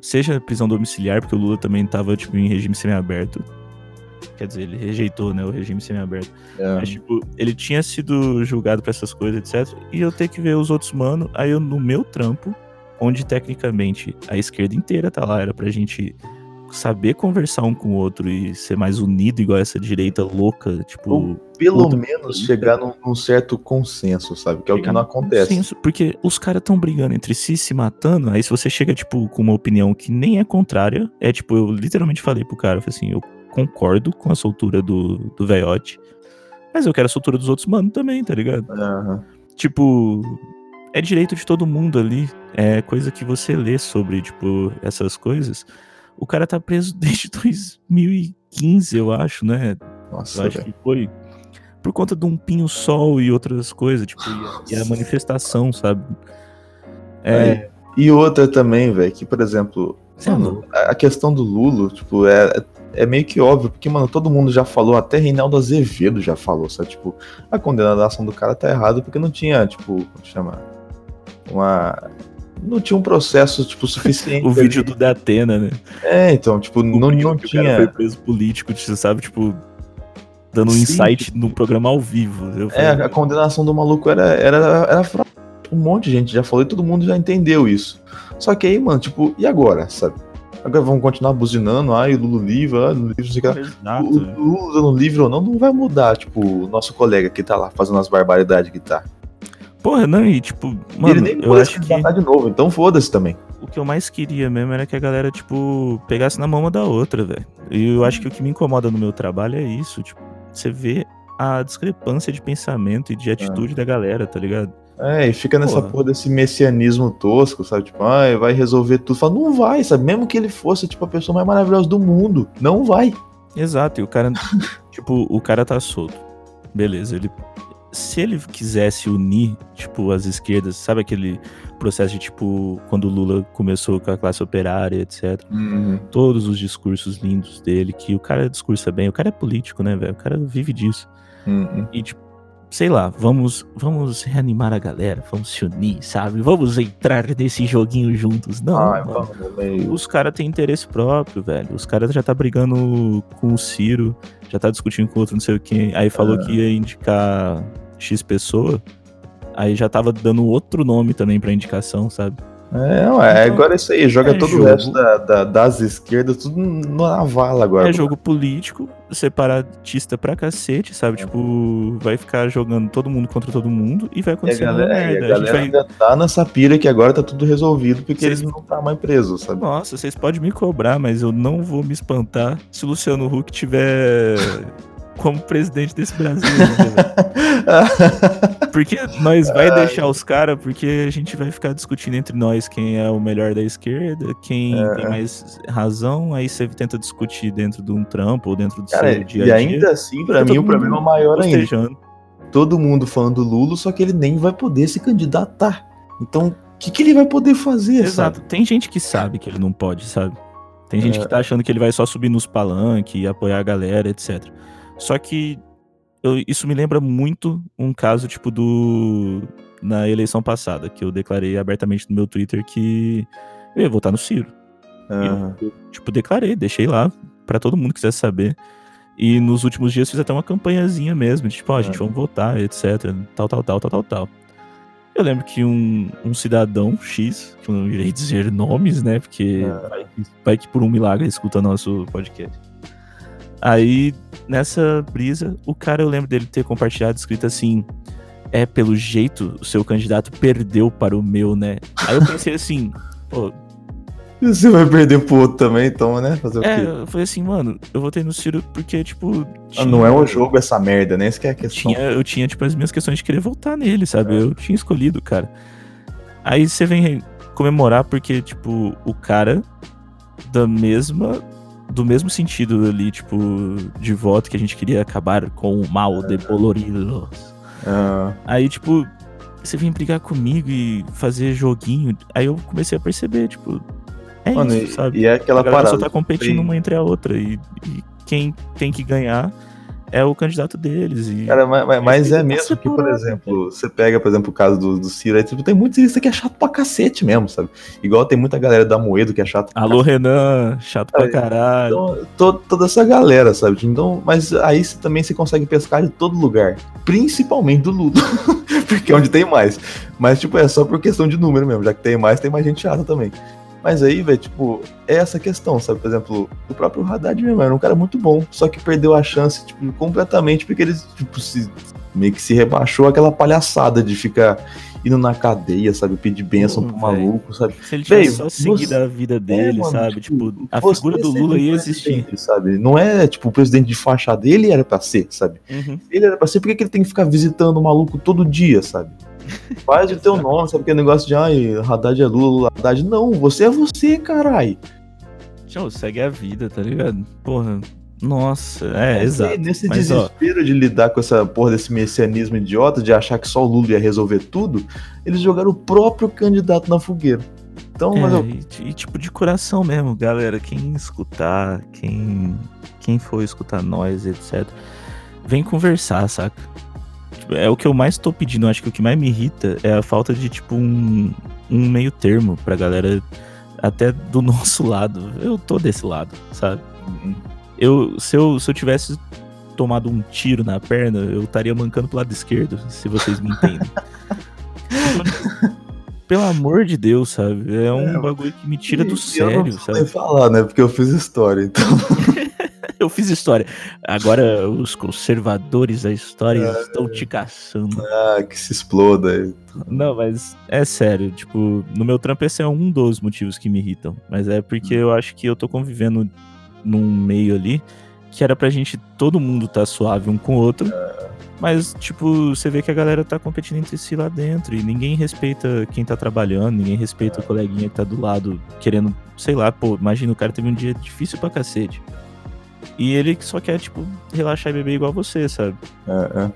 Seja prisão domiciliar, porque o Lula também tava, tipo, em regime semiaberto. Quer dizer, ele rejeitou, né, o regime semiaberto. É. Mas, tipo, ele tinha sido julgado pra essas coisas, etc. E eu ter que ver os outros mano, aí eu no meu trampo, onde tecnicamente a esquerda inteira tá lá, era pra gente saber conversar um com o outro e ser mais unido, igual essa direita louca, tipo. Ou Pelo menos chegar num, num certo consenso, sabe? Que é o que chegar não acontece. consenso, porque os caras tão brigando entre si, se matando. Aí se você chega, tipo, com uma opinião que nem é contrária, é tipo, eu literalmente falei pro cara, eu falei assim, eu concordo com a soltura do, do veiote, mas eu quero a soltura dos outros mano também, tá ligado? Aham. Tipo, é direito de todo mundo ali. É coisa que você lê sobre, tipo, essas coisas. O cara tá preso desde 2015, eu acho, né? Nossa, Eu acho que foi por conta de um pinho-sol e outras coisas, tipo, e a, manifestação, sabe? É, E outra também, velho, que, por exemplo, é mano, a a questão do Lulo, tipo, é, é meio que óbvio, porque, mano, todo mundo já falou, até Reinaldo Azevedo já falou, sabe? Tipo, a condenação do cara tá errado porque não tinha, tipo, como chama? Uma. Não tinha um processo, tipo, suficiente. o ali. vídeo do Datena, né? É, então, tipo, O não, não que O cara foi tinha. preso político, você sabe, tipo, dando um insight no programa ao vivo. Eu É, falei, a condenação do maluco era, era, era Um monte de gente já falou e todo mundo já entendeu isso. Só que aí, mano, tipo, e agora, sabe? Agora vamos continuar buzinando, ai, Lula livre, ai, Lula livre, não sei o que lá. O Exato. Lula dando livre ou não, não vai mudar, tipo, o nosso colega que tá lá fazendo as barbaridades que tá. Porra, não, e tipo, mano, ele nem eu pode acho que de novo, então foda-se também. o que eu mais queria mesmo era que a galera, tipo, pegasse na mão uma da outra, velho. E eu acho que o que me incomoda no meu trabalho é isso, tipo, você vê a discrepância de pensamento e de atitude da galera, tá ligado? É, e fica nessa Porra. porra desse messianismo tosco, sabe? Tipo, ai, vai resolver tudo. Fala, não vai, sabe? Mesmo que ele fosse, tipo, a pessoa mais maravilhosa do mundo. Não vai. Exato, e o cara, tipo, o cara tá solto. Beleza, ele. se ele quisesse unir, tipo, as esquerdas, sabe aquele processo de, tipo, quando o Lula começou com a classe operária, etc. Uhum. Todos os discursos lindos dele, que o cara discursa bem, o cara é político, né, velho? O cara vive disso. Uhum. E, tipo, sei lá, vamos, vamos reanimar a galera, vamos se unir, sabe? Vamos entrar nesse joguinho juntos. Não, Ai, mano. Os caras têm interesse próprio, velho. Os caras já tá brigando com o Ciro, já tá discutindo com outro não sei o quem. Aí falou É. que ia indicar X pessoa. Aí já tava dando outro nome também pra indicação, sabe? É, Então, agora é isso aí, joga é todo jogo. o resto da- da- das esquerdas, tudo na vala agora. É jogo político, separatista pra cacete, sabe? Tipo, vai ficar jogando todo mundo contra todo mundo e vai E a acontecer galera, e a merda. A gente vai ainda tá nessa pira que agora tá tudo resolvido porque Vocês- eles não tá mais presos, sabe? Nossa, vocês podem me cobrar, mas eu não vou me espantar se o Luciano Huck tiver como presidente desse Brasil. ainda, porque nós vai deixar os caras, porque a gente vai ficar discutindo entre nós quem é o melhor da esquerda, quem É. tem mais razão, aí você tenta discutir dentro de um trampo ou dentro do Cara, seu dia e a ainda dia. assim, pra Tá mim, todo o problema maior ainda. Todo mundo falando do Lula, só que ele nem vai poder se candidatar. Então, o que, que ele vai poder fazer, Exato. sabe? Tem gente que sabe que ele não pode, sabe? Tem gente É. que tá achando que ele vai só subir nos palanques e apoiar a galera, etc. Só que eu- isso me lembra muito um caso, tipo, do. Na eleição passada, que eu declarei abertamente no meu Twitter que eu ia votar no Ciro. Aham. Eu, tipo, declarei, deixei lá pra todo mundo que quisesse saber. E nos últimos dias fiz até uma campanhazinha mesmo, tipo, ó, gente, É. vamos votar, etc. Tal, tal, tal, tal, tal, tal. Eu lembro que um, um cidadão X, que eu não irei dizer nomes, né? Porque É. vai, vai que por um milagre escuta nosso podcast. Aí, nessa brisa, o cara, eu lembro dele ter compartilhado, escrito assim: É, pelo jeito, o seu candidato perdeu para o meu, né? Aí eu pensei assim, pô, Você vai perder pro outro também, então, né? Fazer o é, quê? eu falei assim, mano, eu votei no Ciro porque, tipo. Ah, Não é um jogo essa merda, né? Essa que é a questão. Tinha, eu tinha, tipo, as minhas questões de querer votar nele, sabe? É. Eu tinha escolhido, cara. Aí você vem comemorar porque, tipo, o cara da mesma. Do mesmo sentido ali, tipo, de voto que a gente queria acabar com o mal de Bolorilos. Ah, Aí, tipo, você vem brigar comigo e fazer joguinho. Aí eu comecei a perceber, tipo, é mano, isso, e, sabe? e é aquela a parada. só tá competindo tem- uma entre a outra. E, e quem tem que ganhar é o candidato deles. E Cara, mas, mas- mas é mesmo que, por exemplo, você pega, por exemplo, o caso do, do Ciro, aí, tipo, tem muito cirista que é chato pra cacete mesmo, sabe? Igual tem muita galera da Moedo que é chato pra Alô, Renan, chato pra Aí, caralho. Então, to- toda essa galera, sabe? Então, mas aí você também você consegue pescar de todo lugar. Principalmente do Lula. Porque é onde tem mais. Mas, tipo, é só por questão de número mesmo. Já que tem mais, tem mais gente chata também. Mas aí, velho, tipo, é essa questão, sabe? Por exemplo, o próprio Haddad mesmo era um cara muito bom. Só que perdeu a chance, tipo, completamente, porque ele, tipo, se, meio que se rebaixou aquela palhaçada de ficar indo na cadeia, sabe? Pedir bênção Pô, pro maluco, sabe? Se ele tivesse Véi, só você- seguido a vida dele, É, mano, sabe? Tipo, a você figura do Lula ia existir. Sabe? Não é, tipo, o presidente de fachada. Ele era pra ser, sabe? Uhum. Ele era pra ser, por que que ele tem que ficar visitando o maluco todo dia, sabe? Faz o teu nome, sabe? Aquele negócio de, ai, Haddad é Lula, é Haddad. Não, você é você, carai. Tchau, segue a vida, tá ligado? Porra, nossa, é, Nesse- exato. Nesse Mas, ó, desespero de lidar com essa porra desse messianismo idiota, de achar que só o Lula ia resolver tudo, eles jogaram o próprio candidato na fogueira. Então, mas É, eu, e, e tipo de coração mesmo, galera. Quem escutar, quem, quem for escutar nós, etc. Vem conversar, saca? Tipo, É o que eu mais tô pedindo. eu Acho que o que mais me irrita é a falta de, tipo, um, um meio termo pra galera até do nosso lado. Eu tô desse lado, sabe? Eu, se, eu, se eu tivesse tomado um tiro na perna, eu estaria mancando pro lado esquerdo, se vocês me entendem. Pelo amor de Deus, sabe? É um É, bagulho que me tira do eu não sério, preciso nem sabe? falar, né? Porque eu fiz história, então. Eu fiz história. Agora os conservadores da história É. estão te caçando. Ah, que se exploda. Não, mas é sério, tipo, no meu trampo esse é um dos motivos que me irritam. Mas é porque eu acho que eu tô convivendo num meio ali que era pra gente, todo mundo tá suave um com o outro. Mas, tipo, você vê que a galera tá competindo entre si lá dentro e ninguém respeita quem tá trabalhando, ninguém respeita o coleguinha que tá do lado querendo, sei lá, pô, imagina o cara teve um dia difícil pra cacete. E ele só quer, tipo, relaxar e beber igual você, sabe? É, é.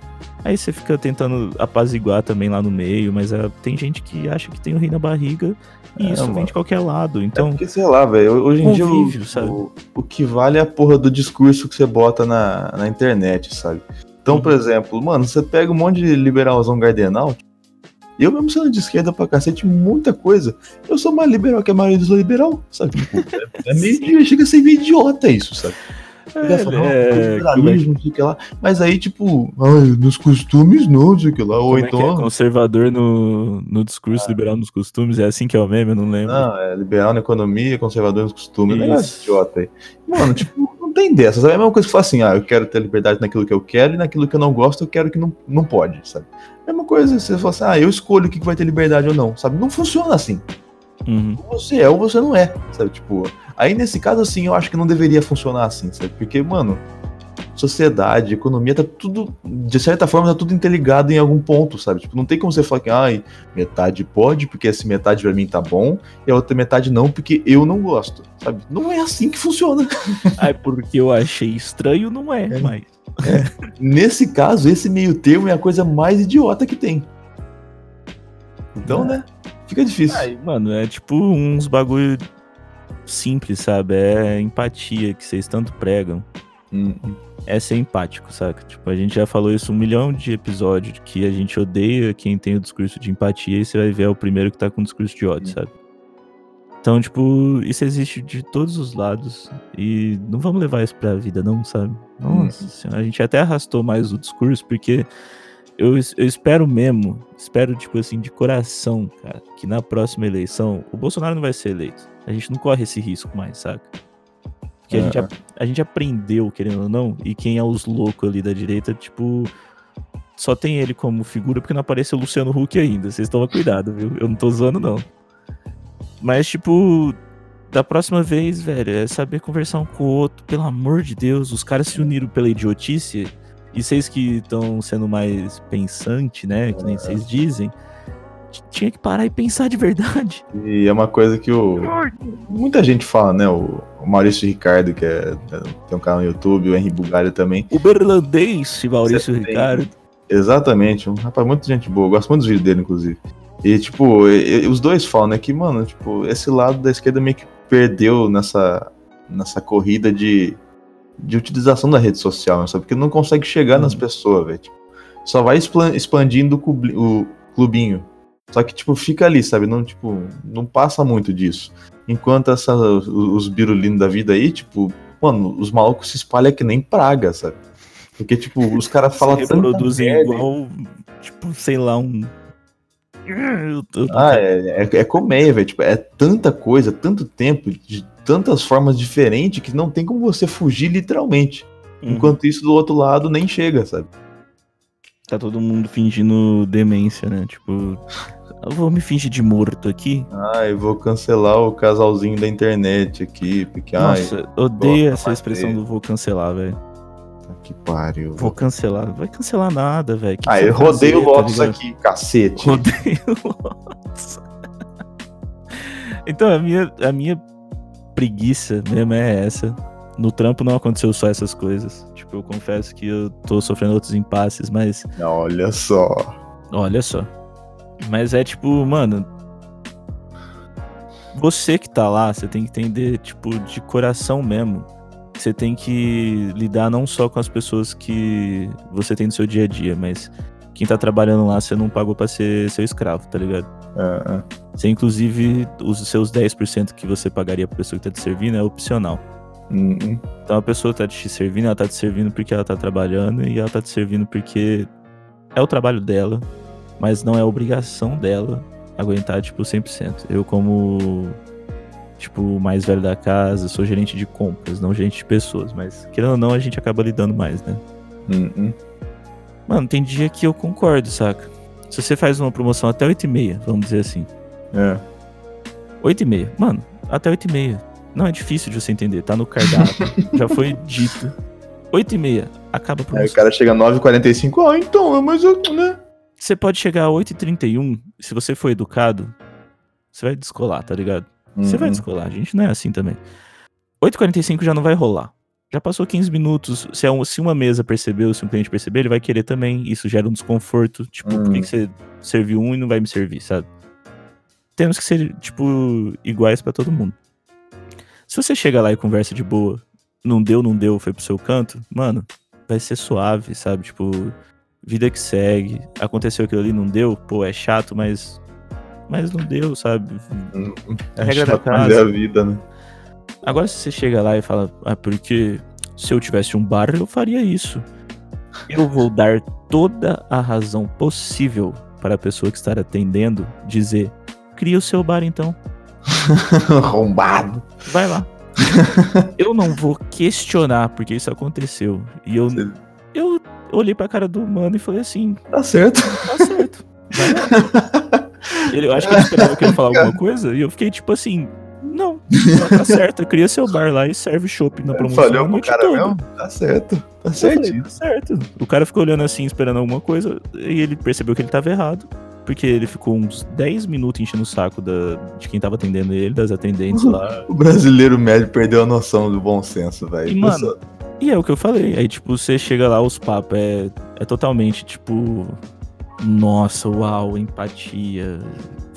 Aí você fica tentando apaziguar também lá no meio, mas é, tem gente que acha que tem o rei na barriga e É, isso mano. vem de qualquer lado. Então, É porque, sei lá, velho, hoje em dia o, Convívio, o, o que vale é a porra do discurso que você bota na, na internet, sabe? Então, Uhum. por exemplo, mano, você pega um monte de liberalzão gardenal, eu mesmo sendo de esquerda pra cacete, muita coisa, eu sou mais liberal que a maioria dos liberal, sabe? Tipo, é, é meio, chega a ser meio idiota isso, sabe? Falar, é, "Ah, liberalismo, não sei o que lá. Mas aí, tipo, ai, nos costumes não, não sei o que lá. Ou como é que então. é? conservador no, no discurso, liberal nos costumes, é assim que é o meme, eu não lembro. Não, é liberal na economia, conservador nos costumes. Isso. Negócio idiota aí. Mano, tipo, não tem dessas. É a mesma coisa que fala assim, ah, eu quero ter liberdade naquilo que eu quero e naquilo que eu não gosto, eu quero que não, não pode, sabe? É uma coisa, você fala assim, ah, eu escolho o que que vai ter liberdade ou não, sabe? Não funciona assim. Uhum. Ou você é ou você não é, sabe? Tipo, aí nesse caso, assim, eu acho que não deveria funcionar assim, sabe? Porque, mano, sociedade, economia, tá tudo, de certa forma, tá tudo interligado em algum ponto, sabe? Tipo, não tem como você falar que, ai, metade pode, porque essa metade pra mim tá bom, e a outra metade não, porque eu não gosto, sabe? Não é assim que funciona. Ah, é porque eu achei estranho, não é, É. mas. Nesse caso, esse meio termo é a coisa mais idiota que tem. Então, É. né? Fica difícil. Ai, mano, é tipo uns bagulho simples, sabe? É empatia que vocês tanto pregam. Hum, hum. É ser empático, saca? Tipo, a gente já falou isso um milhão de episódios, que a gente odeia quem tem o discurso de empatia e você vai ver é o primeiro que tá com o discurso de ódio, Sim. sabe? Então, tipo, isso existe de todos os lados e não vamos levar isso pra vida, não, sabe? Nossa senhora, a gente até arrastou mais o discurso porque eu, eu espero mesmo, espero, tipo assim, de coração, cara, que na próxima eleição o Bolsonaro não vai ser eleito. A gente não corre esse risco mais, saca? Porque a, É, gente, é. ap- a gente aprendeu, querendo ou não, e quem é os loucos ali da direita, tipo, só tem ele como figura porque não apareceu o Luciano Huck ainda. Vocês tomam cuidado, viu? Eu não tô zoando, não. Mas, tipo, da próxima vez, velho, é saber conversar um com o outro. Pelo amor de Deus, os caras se uniram pela idiotice. E vocês que estão sendo mais pensante, né? Que nem vocês dizem. Tinha que parar e pensar de verdade. E é uma coisa que o, muita gente fala, né? O, o Maurício Ricardo, que é, é- tem um canal no YouTube, o Henry Bugalho também. O berlandês, Maurício tem- Ricardo. Exatamente, um rapaz muito gente boa, eu gosto muito dos vídeos dele, inclusive. E, tipo, e- e os dois falam, né, que, mano, tipo, esse lado da esquerda meio que perdeu nessa, nessa corrida de, de utilização da rede social, né, sabe? Porque não consegue chegar nas Uhum. pessoas, velho. Tipo, só vai expandindo o, o clubinho. Só que, tipo, fica ali, sabe? Não, tipo, não passa muito disso. Enquanto essa, os, os birulinos da vida aí, tipo, mano, os malucos se espalham que nem praga, sabe? Porque, tipo, os caras falam se tanta reproduzem igual, tipo, sei lá, um. Ah, é, é, é colmeia, velho. Tipo, é tanta coisa, tanto tempo, de tantas formas diferentes que não tem como você fugir literalmente. Uhum. Enquanto isso, do outro lado, nem chega, sabe? Tá todo mundo fingindo demência, né? Tipo, eu vou me fingir de morto aqui. Ah, eu vou cancelar o casalzinho da internet aqui, porque, ai, Nossa, odeio gosta essa expressão do vou cancelar, velho. tá que pariu. Vou cancelar. Vai cancelar nada, velho. Ah, eu vai rodeio o tá Lotus ligado? aqui, cacete. Rodeio Lotus. então, a minha, a minha preguiça mesmo é essa. No trampo não aconteceu só essas coisas. Tipo, eu confesso que eu tô sofrendo outros impasses, mas Olha só. Olha só. Mas é tipo, mano. Você que tá lá, você tem que entender, tipo, de coração mesmo. Você tem que lidar não só com as pessoas que você tem no seu dia a dia, mas quem tá trabalhando lá, você não pagou pra ser seu escravo, tá ligado? É, é. Você, inclusive, os seus 10% que você pagaria pra pessoa que tá te servindo é opcional. Hum, hum. Então a pessoa tá te servindo, ela tá te servindo porque ela tá trabalhando e ela tá te servindo porque é o trabalho dela, mas não é obrigação dela aguentar, tipo, 100%. Eu, como, tipo, o mais velho da casa, sou gerente de compras, não gerente de pessoas, mas querendo ou não, a gente acaba lidando mais, né? Hum, hum. Mano, tem dia que eu concordo, saca? Se você faz uma promoção até 8h30, vamos dizer assim, É. 8h30, mano, até 8h30. Não é difícil de você entender, tá no cardápio, já foi dito. 8h30, acaba a Aí promoção. o cara chega 9h45, ah, então, mas eu, né? Você pode chegar a 8h31, se você for educado, você vai descolar, tá ligado? Você vai Hum, descolar, a gente não é assim também. 8h45 já não vai rolar. Já passou 15 minutos. Se, é um- se uma mesa percebeu, se um cliente perceber, ele vai querer também. Isso gera um desconforto. Tipo, por que, Hum. que você serviu um e não vai me servir, sabe? Temos que ser, tipo, iguais pra todo mundo. Se você chega lá e conversa de boa, não deu, não deu, foi pro seu canto, mano, vai ser suave, sabe? Tipo, vida que segue. Aconteceu aquilo ali, não deu, pô, é chato, mas. Mas não deu, sabe? É Regra da casa. a vida, né? Agora, se você chega lá e fala, ah, porque se eu tivesse um bar, eu faria isso. Eu vou dar toda a razão possível para a pessoa que está atendendo dizer: cria o seu bar então, Arrombado. vai lá. eu não vou questionar porque isso aconteceu. E eu, eu olhei pra cara do mano e falei assim: Tá certo. tá certo. Ele, eu acho que ele esperava que ele falar alguma coisa e eu fiquei tipo assim: não, tá certo, cria seu bar lá e serve chopp na promoção. Falhou pro noite cara toda. mesmo? Tá certo. Tá certinho. "Tá certo. O cara ficou olhando assim, esperando alguma coisa, e ele percebeu que ele tava errado. Porque ele ficou uns 10 minutos enchendo o saco da, de quem tava atendendo ele, das atendentes lá. O brasileiro médio perdeu a noção do bom senso, velho. E, mano, E é o que eu falei. Aí, tipo, você chega lá, os papos é, é totalmente, tipo. Nossa, uau, empatia.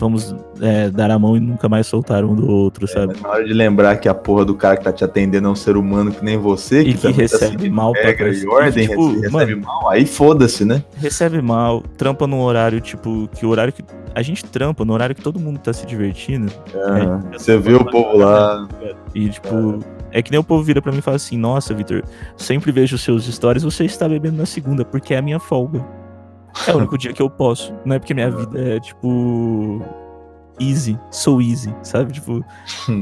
Vamos é, dar a mão e nunca mais soltar um do outro, sabe? Mas na hora de lembrar que a porra do cara que tá te atendendo é um ser humano que nem você, E que tá recebe seguindo mal pra e ordem, Tipo, recebe mano, mal, aí foda-se, né? recebe mal, trampa num horário, tipo, que o horário que. A gente trampa no horário que todo mundo tá se divertindo. É, você vê o povo lá. E, tipo, é que nem o povo vira pra mim e fala assim: Nossa, Vitor, sempre vejo seus stories, você está bebendo na segunda, porque é a minha folga. É o único dia que eu posso. Não é porque minha vida é, tipo. Easy, sou easy, sabe? Tipo,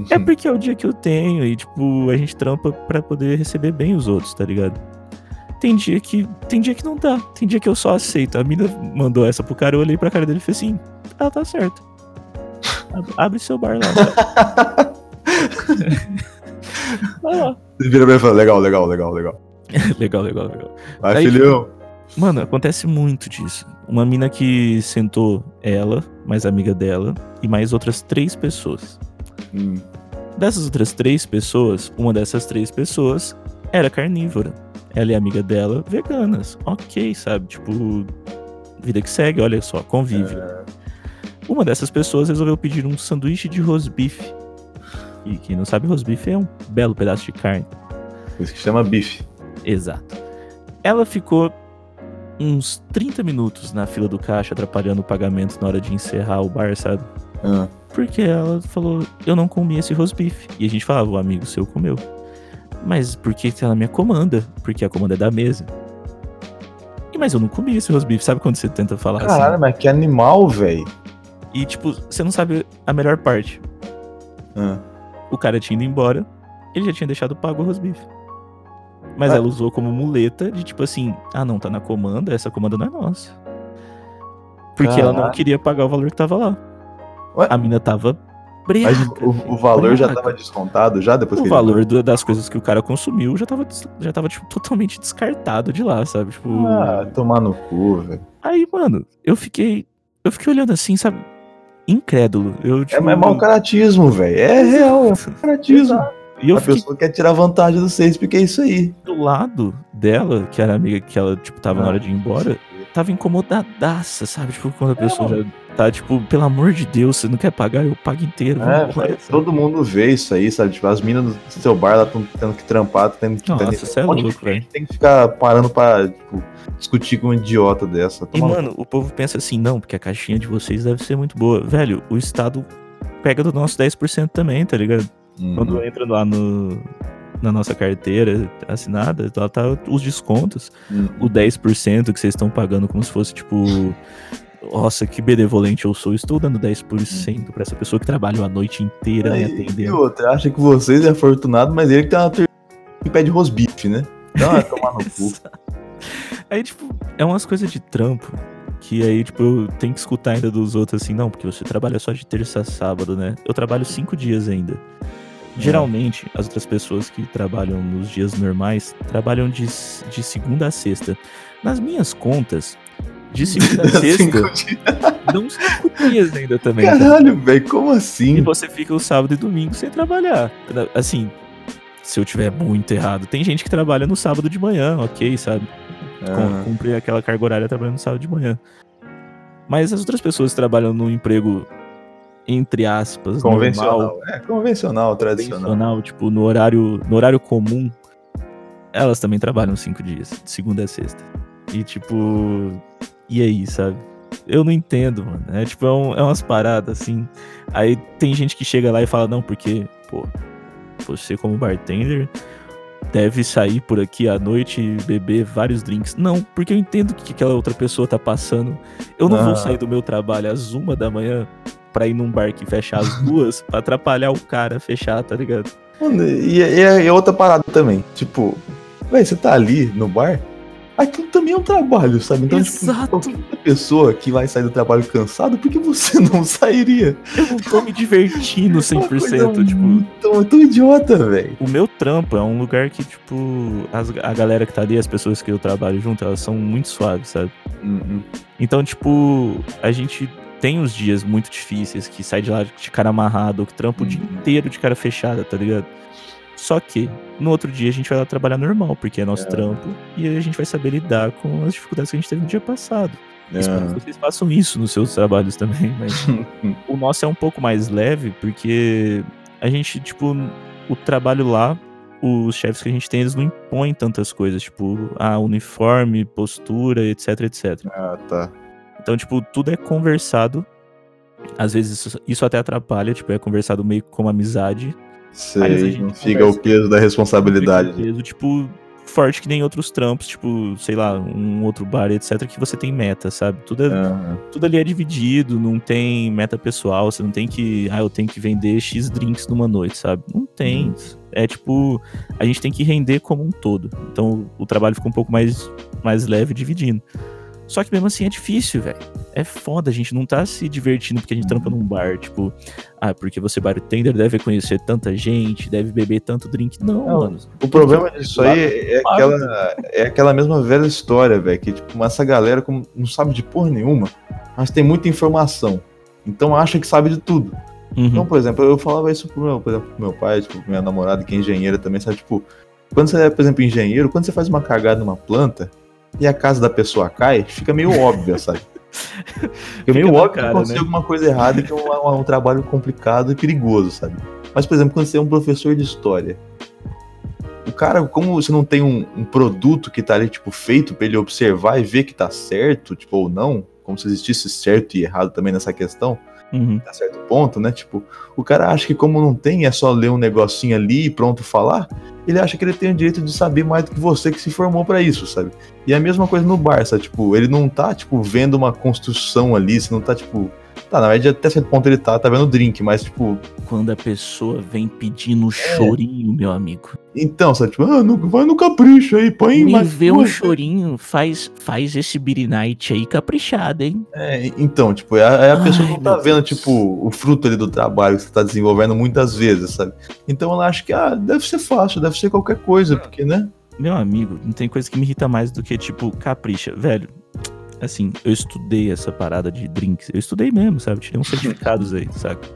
é porque é o dia que eu tenho e, tipo, a gente trampa pra poder receber bem os outros, tá ligado? Tem dia que. Tem dia que não dá. Tem dia que eu só aceito. A mina mandou essa pro cara, eu olhei pra cara dele e falei assim: Ah, tá certo. Ab- Abre seu bar lá. Vai lá. Vira pra mim e fala, legal, legal, legal, legal. legal, legal, legal. Vai, Aí, filhão. Mano, acontece muito disso. Uma mina que sentou ela, mais amiga dela, e mais outras três pessoas. Hum, Dessas outras três pessoas, uma dessas três pessoas era carnívora. Ela e a amiga dela, veganas. Ok, sabe? Tipo, vida que segue, olha só, convive. Uma dessas pessoas resolveu pedir um sanduíche de rosbife. E quem não sabe, rosbife é um belo pedaço de carne. Por isso que chama bife. Exato. Ela ficou uns 30 minutos na fila do caixa, atrapalhando o pagamento na hora de encerrar o bar, sabe? Ah, Porque ela falou, eu não comi esse rosbife. E a gente falava, o amigo seu comeu. Mas por que na minha comanda? Porque a comanda é da mesa. E mas eu não comi esse rosbife. Sabe quando você tenta falar Caralho, assim? mas que animal, velho. E tipo, você não sabe a melhor parte. Ah, O cara tinha ido embora, ele já tinha deixado pago o rosbife. Mas Ah. ela usou como muleta de tipo assim, ah não, tá na comanda, essa comanda não é nossa. Porque ela não queria pagar o valor que tava lá. Ué? A mina tava mas briaca. o, o valor já Briaca. tava descontado já depois O que valor do- das coisas que o cara consumiu já tava, já tava tipo, totalmente descartado de lá, sabe? Tipo. Ah, tomar no cu, velho. aí, mano, eu fiquei eu fiquei olhando assim, sabe? Incrédulo. Eu, É, tipo, é mau caratismo, velho. É real, é mau caratismo. E eu a fiquei pessoa quer tirar vantagem do vocês, porque é isso aí. do lado dela, que era amiga que ela, tipo, tava na Ah. hora de ir embora, tava incomodadaça, sabe? Tipo, quando a pessoa mano. já tá, tipo, pelo amor de Deus, você não quer pagar, eu pago inteiro. É, embora, todo mundo vê isso aí, sabe? Tipo, as minas do seu bar lá estão tendo que trampar, tendo que. Nossa, tendo- você é louco, velho. Tem que ficar parando pra tipo, discutir com um idiota dessa. E, Toma no mano, o povo pensa assim, não, porque a caixinha de vocês deve ser muito boa. Velho, o Estado pega do nosso 10% também, tá ligado? Uhum. Quando entra lá no, na nossa carteira assinada, lá tá os descontos. Uhum. O 10% que vocês estão pagando como se fosse, tipo... Nossa, que benevolente eu sou. Estou dando 10% pra essa pessoa que trabalha a noite inteira me E, e atendendo. outra, acha que vocês é afortunado, mas ele que tem uma ter... que pede rosbife, né? Então é tomar no cu. Aí, tipo, é umas coisas de trampo que aí, tipo, eu tenho que escutar ainda dos outros assim, não, porque você trabalha só de terça a sábado, né? Eu trabalho cinco dias ainda. Geralmente, as outras pessoas que trabalham nos dias normais trabalham de, de segunda a sexta. Nas minhas contas, de segunda a sexta, dão cinco dias ainda também. tá? Caralho, velho, como E assim? você fica o sábado e domingo sem trabalhar. Assim, se eu tiver muito errado. Tem gente que trabalha no sábado de manhã, ok, sabe? Ah, Cumprir aquela carga horária trabalhando no sábado de manhã. Mas as outras pessoas que trabalham num emprego, entre aspas, normal, convencional. É, convencional, tradicional. convencional, tipo, no horário, no horário comum, elas também trabalham cinco dias, de segunda a sexta. E tipo, e aí, sabe? Eu não entendo, mano. É tipo, é, um- é umas paradas assim. Aí tem gente que chega lá e fala, não, porque, pô, você como bartender deve sair por aqui à noite e beber vários drinks. Não, porque eu entendo o que aquela outra pessoa tá passando. Eu não Ah. vou sair do meu trabalho às uma da manhã pra ir num bar que fecha às duas pra atrapalhar o cara a fechar, tá ligado? Mano, e, e é, é outra parada também. Tipo, véi, você tá ali no bar, aquilo também é um trabalho, sabe? Então, Exato. tipo, qualquer pessoa que vai sair do trabalho cansado, por que você não sairia? Eu não tô me divertindo Uma 100%, coisa tipo... Tão, tão idiota, velho. O meu trampo é um lugar que, tipo, as- a galera que tá ali, as pessoas que eu trabalho junto, elas são muito suaves, sabe? Então, tipo, a gente tem os dias muito difíceis que sai de lá de cara amarrado, ou que trampa o dia Uhum. inteiro de cara fechada, tá ligado? Só que no outro dia a gente vai lá trabalhar normal, porque é nosso É. trampo, e a gente vai saber lidar com as dificuldades que a gente teve no dia passado. Espero que É. vocês façam isso nos seus trabalhos também, mas o nosso é um pouco mais leve, porque a gente, tipo, o trabalho lá, os chefes que a gente tem, eles não impõem tantas coisas, tipo, ah, uniforme, postura, etc, etc. Ah, tá. Então, tipo, tudo é conversado. Às vezes isso, isso até atrapalha, tipo, é conversado meio como amizade. Sei, gente não fica conversa. o peso da responsabilidade. Peso, tipo, forte que nem outros trampos, tipo, sei lá, um outro bar, etc, que você tem meta, sabe? Tudo, é, Ah, tudo ali é dividido, não tem meta pessoal, você não tem que, ah, eu tenho que vender X drinks numa noite, sabe? Não tem. É tipo, a gente tem que render como um todo. Então o trabalho fica um pouco mais, mais leve dividindo. Só que mesmo assim é difícil, velho. É foda, a gente não tá se divertindo porque a gente trampa num bar, tipo, ah, porque você bartender deve conhecer tanta gente, deve beber tanto drink. Não, Não, mano. O problema disso aí é aquela, é aquela mesma velha história, velho. Que, tipo, essa galera como não sabe de porra nenhuma, mas tem muita informação. Então acha que sabe de tudo. Uhum. Então, por exemplo, eu falava isso pro meu, por exemplo, pro meu pai, tipo, minha namorada, que é engenheira também, sabe? Tipo, quando você é, por exemplo, engenheiro, quando você faz uma cagada numa planta e a casa da pessoa cai, fica meio óbvia, sabe? Fica meio Fica na óbvio que cara, aconteceu né? alguma coisa errada e que é um, um trabalho complicado e perigoso, sabe? Mas, por exemplo, quando você é um professor de história, o cara, como você não tem um, um produto que tá ali, tipo, feito pra ele observar e ver que tá certo, tipo, ou não, como se existisse certo e errado também nessa questão, Uhum. a certo ponto, né? Tipo, o cara acha que como não tem, é só ler um negocinho ali e pronto falar, ele acha que ele tem o direito de saber mais do que você que se formou pra isso, sabe? E é a mesma coisa no bar, sabe? Tipo, ele não tá, tipo, vendo uma construção ali, você não tá, tipo... Tá, na verdade, até certo ponto ele tá, tá vendo o drink, mas, tipo... Quando a pessoa vem pedindo chorinho, meu amigo. Então, sabe? Tipo, ah, não, vai no capricho aí, põe Me mais vê um chorinho, faz, faz esse Beer Night aí caprichado, hein? É, então, tipo, é a, é a Ai, pessoa que não tá meu vendo, Deus. tipo, o fruto ali do trabalho que você tá desenvolvendo muitas vezes, sabe? Então ela acha que, ah, deve ser fácil, deve ser qualquer coisa, porque, né? Meu amigo, não tem coisa que me irrita mais do que, tipo, capricha. Velho, assim, eu estudei essa parada de drinks. Eu estudei mesmo, sabe? Tirei uns certificados aí, saca?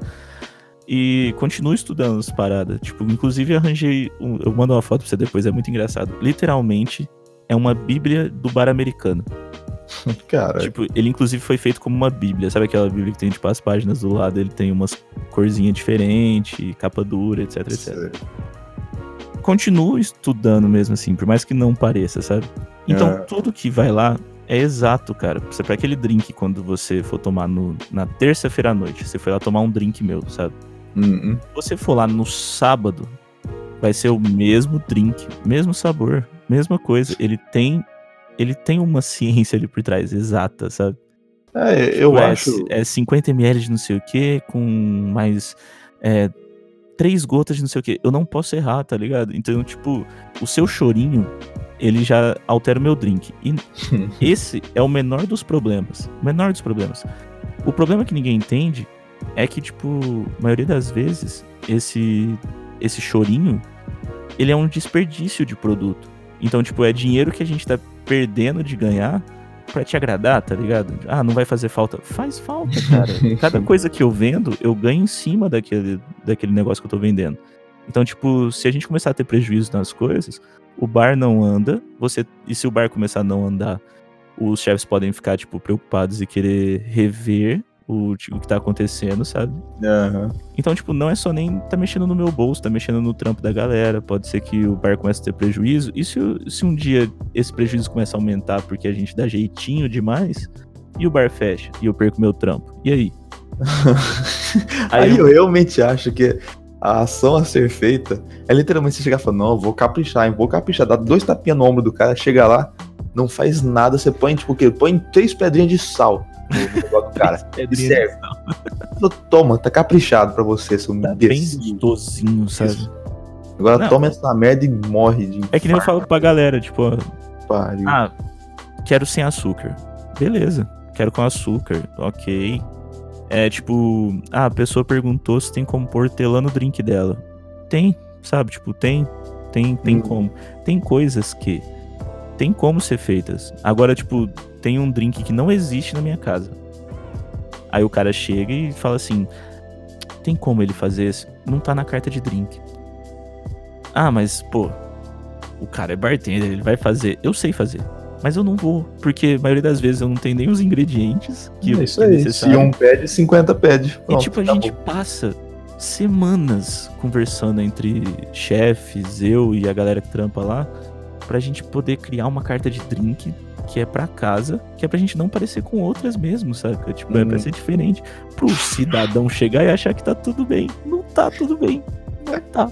E continuo estudando as paradas. Tipo, inclusive arranjei. um- eu mando uma foto pra você depois, é muito engraçado. Literalmente, é uma bíblia do bar americano. Cara, Tipo, ele inclusive foi feito como uma bíblia. Sabe aquela bíblia que tem, tipo, as páginas do lado, ele tem umas corzinhas diferentes, capa dura, etc, etc. continuo estudando mesmo assim, por mais que não pareça, sabe? Então É. tudo que vai lá é exato, cara. Você para aquele drink quando você for tomar no, na terça-feira à noite, você foi lá tomar um drink meu, sabe? Hum, hum. Se você for lá no sábado, vai ser o mesmo drink, mesmo sabor, mesma coisa. Ele tem ele tem uma ciência ali por trás exata, sabe? É, eu Tipo, é, acho. É 50 ml de não sei o que, com mais. É, três gotas de não sei o que. Eu não posso errar, tá ligado? Então, tipo, o seu chorinho, ele já altera o meu drink. E esse é o menor dos problemas. O menor dos problemas. O problema que ninguém entende é que, tipo, a maioria das vezes, esse, esse chorinho, ele é um desperdício de produto. Então, tipo, é dinheiro que a gente tá perdendo de ganhar pra te agradar, tá ligado? Ah, não vai fazer falta. Faz falta, cara. Cada coisa que eu vendo, eu ganho em cima daquele, daquele negócio que eu tô vendendo. Então, tipo, se a gente começar a ter prejuízo nas coisas, o bar não anda, você e se o bar começar a não andar, os chefes podem ficar tipo preocupados e querer rever o, o que tá acontecendo, sabe? Aham. Então, tipo, não é só nem tá mexendo no meu bolso, tá mexendo no trampo da galera. Pode ser que o bar comece a ter prejuízo. E se, se um dia esse prejuízo começa a aumentar porque a gente dá jeitinho demais, e o bar fecha, e eu perco meu trampo? E aí? Aí eu realmente acho que a ação a ser feita é literalmente você chegar e falar, não, vou caprichar, hein, vou caprichar, dá dois tapinhas no ombro do cara, chega lá, não faz nada, você põe, tipo, o quê? Põe três pedrinhas de sal no negócio do cara. e serve. Toma, tá caprichado pra você, seu Tá bem gostosinho, sabe? Isso. Agora Não. toma essa merda e morre de É que nem eu falo pra galera, tipo, ó, pariu. ah, quero sem açúcar. Beleza, quero com açúcar, ok. É tipo, ah, a pessoa perguntou se tem como pôr hortelã no drink dela. Tem, sabe? Tipo, tem, tem, tem Hum. como. Tem coisas que tem como ser feitas. Agora, tipo, tem um drink que não existe na minha casa. Aí o cara chega e fala assim: tem como ele fazer isso? Não tá na carta de drink. Ah, mas, pô, o cara é bartender, ele vai fazer. Eu sei fazer. Mas eu não vou, porque a maioria das vezes eu não tenho nem os ingredientes que, é isso que é. Se um pede, 50 pede. E Pronto, tipo, a acabou. gente passa semanas conversando entre chefes, eu e a galera que trampa lá, pra gente poder criar uma carta de drink que é pra casa, que é pra gente não parecer com outras mesmo, sabe? Tipo, é pra Uhum. ser diferente. Pro cidadão chegar e achar que tá tudo bem. Não tá tudo bem. Não tá.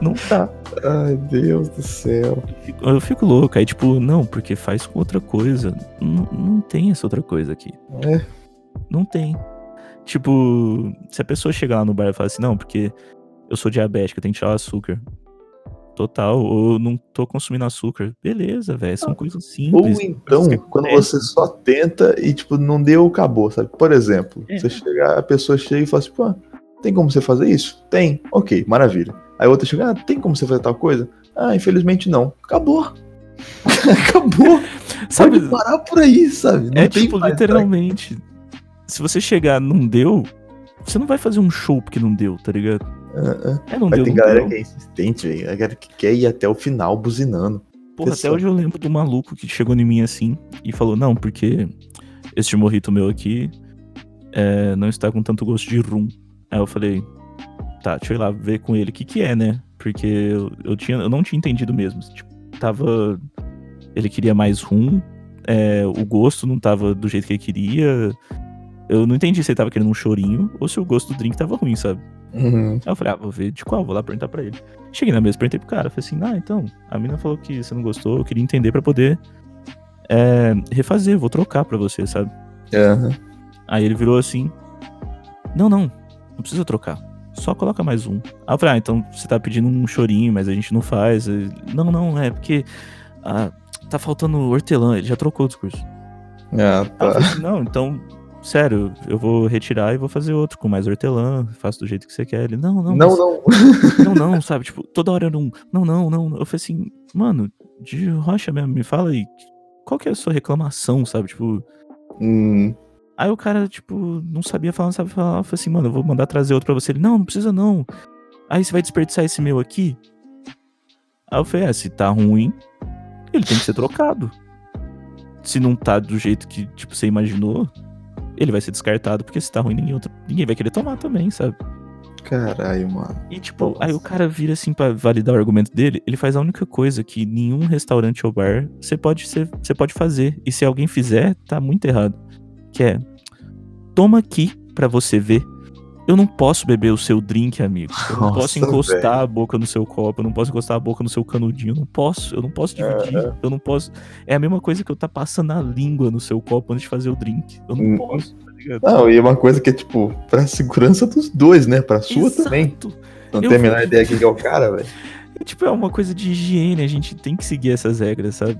Não tá. Ai, Deus do céu. Eu fico- Eu fico louco. Aí, tipo, não, porque faz com outra coisa. Não, não tem essa outra coisa aqui. É. Não tem. Tipo, se a pessoa chegar lá no bar e falar assim, não, porque eu sou diabética, eu tenho que tirar o açúcar. Total, ou não tô consumindo açúcar. Beleza, velho, são coisas Ou simples. então, coisas que quando você só tenta e, tipo, não deu, acabou, sabe? Por exemplo, É. você chega, a pessoa chega e fala assim, pô, tem como você fazer isso? Tem. Ok, maravilha. Aí outra chega, ah, tem como você fazer tal coisa? Ah, infelizmente não. Acabou. acabou. Sabe, Pode parar por aí, sabe? Não é tipo, literalmente, se você chegar não deu, você não vai fazer um show porque não deu, tá ligado? Ah, ah. É, não Mas deu, tem não galera deu. que é insistente, velho. Galera que quer ir até o final buzinando. Porra, até Pessoal. hoje eu lembro do maluco que chegou em mim assim e falou: Não, porque este morrito meu aqui é, não está com tanto gosto de rum. Aí eu falei: Tá, deixa eu ir lá ver com ele o que, que é, né? Porque eu, eu, tinha, eu não tinha entendido mesmo. Tipo, tava. Ele queria mais rum, é, o gosto não tava do jeito que ele queria. Eu não entendi se ele tava querendo um chorinho ou se o gosto do drink tava ruim, sabe? Uhum. Aí eu falei, ah, vou ver de qual, vou lá perguntar pra ele. Cheguei na mesa, perguntei pro cara, falei assim, ah, então, a mina falou que você não gostou, eu queria entender pra poder é, refazer, vou trocar pra você, sabe? Aham. Aí ele virou assim, não, não, não precisa trocar, só coloca mais um. Aí eu falei, ah, então você tá pedindo um chorinho, mas a gente não faz. Não, não, é porque ah, tá faltando hortelã, ele já trocou o discurso. Ah, eu tá. falei assim, não, então, sério, eu vou retirar e vou fazer outro com mais hortelã, faço do jeito que você quer. Ele, não, não, Não, mas- não. não, não, sabe? Tipo, toda hora era um. Não, não, não. Eu falei assim, mano, de rocha mesmo, me fala aí. Qual que é a sua reclamação, sabe? Tipo. Hum, Aí o cara, tipo, não sabia falar, não sabia falar. Eu falei assim, mano, eu vou mandar trazer outro pra você. Ele, não, não precisa não. Aí você vai desperdiçar esse meu aqui? Aí eu falei, é, se tá ruim, ele tem que ser trocado. Se não tá do jeito que, tipo, você imaginou, ele vai ser descartado, porque se tá ruim, ninguém, outro, ninguém vai querer tomar também, sabe? caralho, mano. E tipo, Nossa. aí o cara vira assim pra validar o argumento dele, ele faz a única coisa que nenhum restaurante ou bar você pode ser, você pode fazer. E se alguém fizer, tá muito errado. Que é toma aqui pra você ver. Eu não posso beber o seu drink, amigo. Eu não posso Nossa, encostar velho. a boca no seu copo, eu não posso encostar a boca no seu canudinho, eu não posso, eu não posso dividir, eu não posso. É a mesma coisa que eu tá passando a língua no seu copo antes de fazer o drink. Eu não Hum. posso, tá ligado? Não, e é uma coisa que é, tipo, pra segurança dos dois, né? Pra sua também. Exato. Não Eu tem a menor ideia quem que é o cara, velho. É, tipo, é uma coisa de higiene, a gente tem que seguir essas regras, sabe?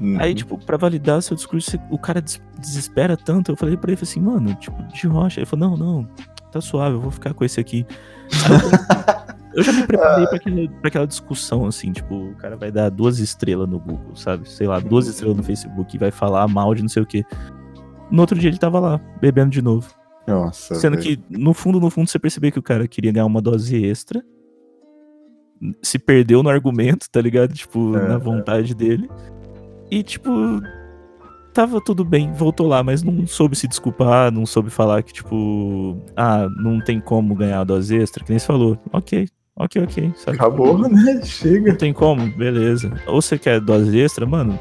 Hum. Aí, tipo, pra validar seu discurso, o cara des- desespera tanto. Eu falei pra ele assim, mano, tipo, de rocha. Ele falou, não, não, tá suave, eu vou ficar com esse aqui. Eu, já me preparei pra aquela, pra aquela discussão, assim, tipo, o cara vai dar duas estrelas no Google, sabe? Sei lá, duas estrelas no Facebook e vai falar mal de não sei o quê. No outro dia ele tava lá, bebendo de novo. Nossa. Sendo velho. que, no fundo, no fundo, você percebeu que o cara queria ganhar uma dose extra. se perdeu no argumento, tá ligado? Tipo, É, na é. vontade dele. E, tipo, tava tudo bem, voltou lá, mas não soube se desculpar, não soube falar que, tipo, ah, não tem como ganhar a dose extra, que nem você falou. Ok, ok, ok. Sabe? Acabou, né? Chega. Não tem como, beleza. Ou você quer dose extra, mano,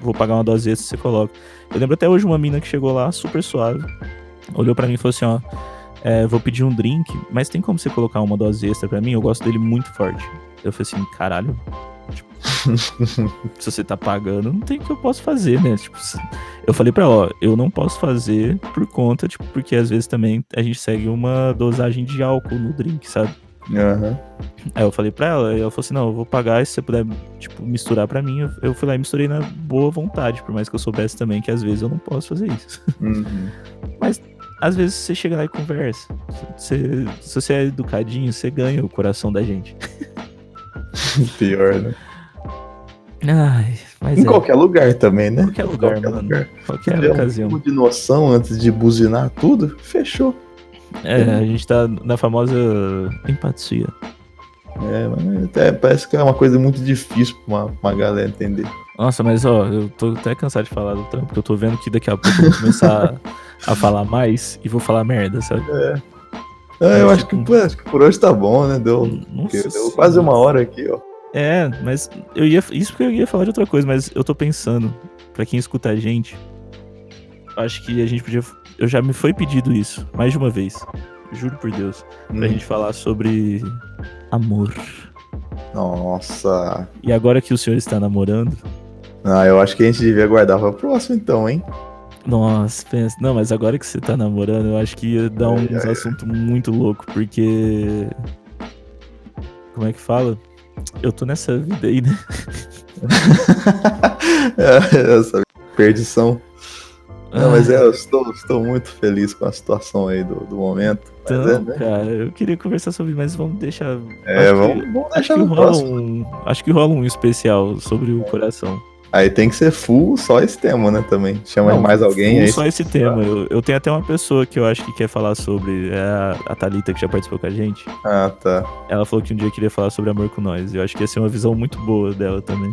vou pagar uma dose extra, você coloca. Eu lembro até hoje uma mina que chegou lá, super suave, olhou pra mim e falou assim, ó, é, vou pedir um drink, mas tem como você colocar uma dose extra pra mim? Eu gosto dele muito forte. Eu falei assim, caralho. Tipo, se você tá pagando, não tem o que eu posso fazer, né? Tipo, eu falei pra ela, ó, eu não posso fazer por conta, tipo, porque às vezes também a gente segue uma dosagem de álcool no drink, sabe? Aham. Aí eu falei pra ela, e ela falou assim, não, eu vou pagar se você puder, tipo, misturar pra mim. Eu, fui lá e misturei na boa vontade, por mais que eu soubesse também que às vezes eu não posso fazer isso. Uhum. Às vezes você chega lá e conversa. Você, se você é educadinho, você ganha o coração da gente. Pior, né? Ai, mas Em é, qualquer lugar também, né? qualquer lugar, qualquer mano. lugar. Qualquer um ocasião. pouco de noção antes de buzinar tudo, fechou. É, a gente tá na famosa empatia. É, mas até parece que é uma coisa muito difícil pra uma, uma galera entender. Nossa, mas ó, eu tô até cansado de falar do trampo, porque eu tô vendo que daqui a pouco eu vou começar a falar mais e vou falar merda, sabe? Ah, eu acho que, tipo- pô, acho que por hoje tá bom, né? Deu, deu quase uma hora aqui, ó. É, mas eu ia. Isso porque eu ia falar de outra coisa, mas eu tô pensando, pra quem escuta a gente, acho que a gente podia. Eu já me foi pedido isso, mais de uma vez. Juro por Deus. Pra Hum. gente falar sobre amor. Nossa. E agora que o senhor está namorando. Ah, eu acho que a gente devia guardar pra próximo então, hein? Nossa, pensa. Não, mas agora que você tá namorando, eu acho que ia dar Ai, uns assuntos muito louco, porque. Como é que fala? Eu tô nessa vida aí, né? É, Essa perdição. Não, mas Ah, é, eu estou, estou muito feliz com a situação aí do, do momento. Então, é, né? cara, eu queria conversar sobre, mas vamos deixar. É, acho que- vamos, vamos Acho deixar que, no rola próximo. um, acho que rola um especial sobre o coração. Aí tem que ser full só esse tema, né, também. Chama Não, mais alguém full aí. Só esse tema. Eu, eu tenho até uma pessoa que eu acho que quer falar sobre. É a, a Thalita, que já participou com a gente. Ah, tá. Ela falou que um dia queria falar sobre amor com nós. Eu acho que ia ser uma visão muito boa dela também.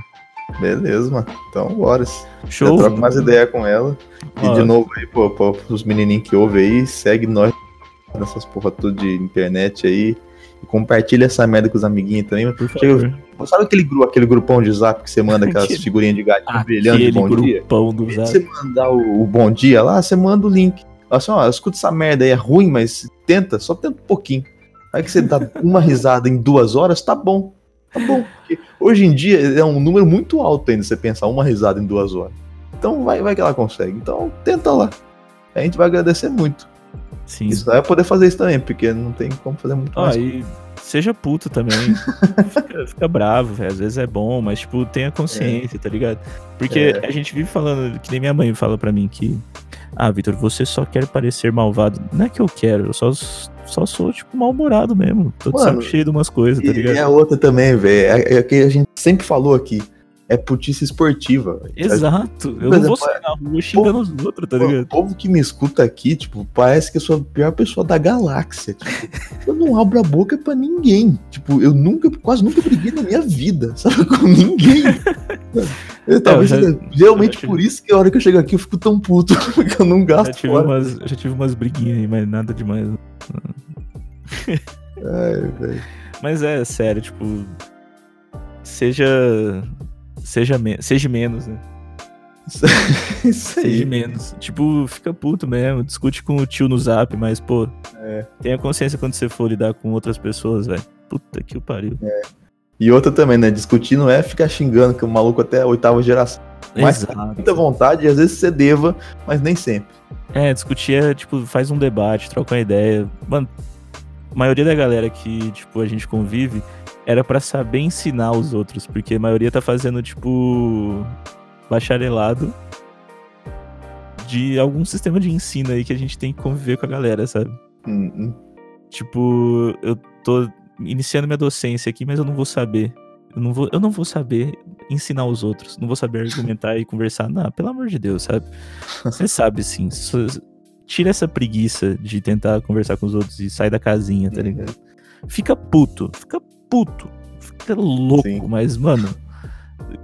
Beleza, mano. Então, bora. Show! troco mais ideia com ela. E Ó, de novo aí, pô, pô, pros menininhos que ouvem aí, segue nós nessas porra tudo de internet aí. E compartilha essa merda com os amiguinhos também. Por favor. Sabe aquele, gru, aquele grupão de zap que você manda aquelas figurinhas de gatinho brilhando de bom dia? do Zap. você mandar o, o bom dia lá, você manda o link. Assim, ó, escuta essa merda aí, é ruim, mas tenta, só tenta um pouquinho. Aí que você dá uma risada em duas horas, tá bom. Tá bom. Porque hoje em dia é um número muito alto ainda você pensar uma risada em duas horas. Então vai, vai que ela consegue. Então tenta lá. A gente vai agradecer muito. Sim. Isso vai poder fazer isso também, porque não tem como fazer muito Ó, mais. e seja puto também. fica, fica bravo, velho. Às vezes é bom, mas, tipo, tenha consciência, tá ligado? Porque É. a gente vive falando, que nem minha mãe fala pra mim que. Ah, Vitor, você só quer parecer malvado. Não é que eu quero, eu só, só sou, tipo, mal-humorado mesmo. Tô de saco cheio de umas coisas, tá ligado? e a outra também, velho, é, é que a gente sempre falou aqui. É putice esportiva. Exato. Eu não vou exemplo, sair na rua xingando os outros, tá Pô, O ligado? povo que me escuta aqui, tipo, parece que eu sou a pior pessoa da galáxia. Tipo, eu não abro a boca pra ninguém. Tipo, eu nunca, quase nunca briguei na minha vida, sabe? Com ninguém. Eu, talvez eu já- realmente eu já por isso que a hora que eu chego aqui eu fico tão puto, porque eu não Já gasto tive, fora. umas, já tive umas briguinhas aí, mas nada demais. Ai, velho. Mas é, sério, tipo. Seja. Seja, me seja menos, né? Isso Seja aí. menos. Tipo, fica puto mesmo. Discute com o tio no zap, mas, pô. É. Tenha consciência quando você for lidar com outras pessoas, velho. Puta que o pariu. E outra também, né? Discutir não é ficar xingando que o maluco até a oitava geração. Mas com muita vontade, às vezes você deva, mas nem sempre. É, discutir é, tipo, faz um debate, troca uma ideia. Mano, a maioria da galera que, tipo, a gente convive era pra saber ensinar os outros, porque a maioria tá fazendo, tipo, bacharelado de algum sistema de ensino aí que a gente tem que conviver com a galera, sabe? Hum, hum. Tipo, eu tô iniciando minha docência aqui, mas eu não vou saber. Eu não vou, eu não vou saber ensinar os outros. Não vou saber argumentar e conversar. Não, pelo amor de Deus, sabe? Você sabe sim. Tira essa preguiça de tentar conversar com os outros e sai da casinha, tá ligado? Fica puto, fica puto. fica louco, Sim. mas, mano,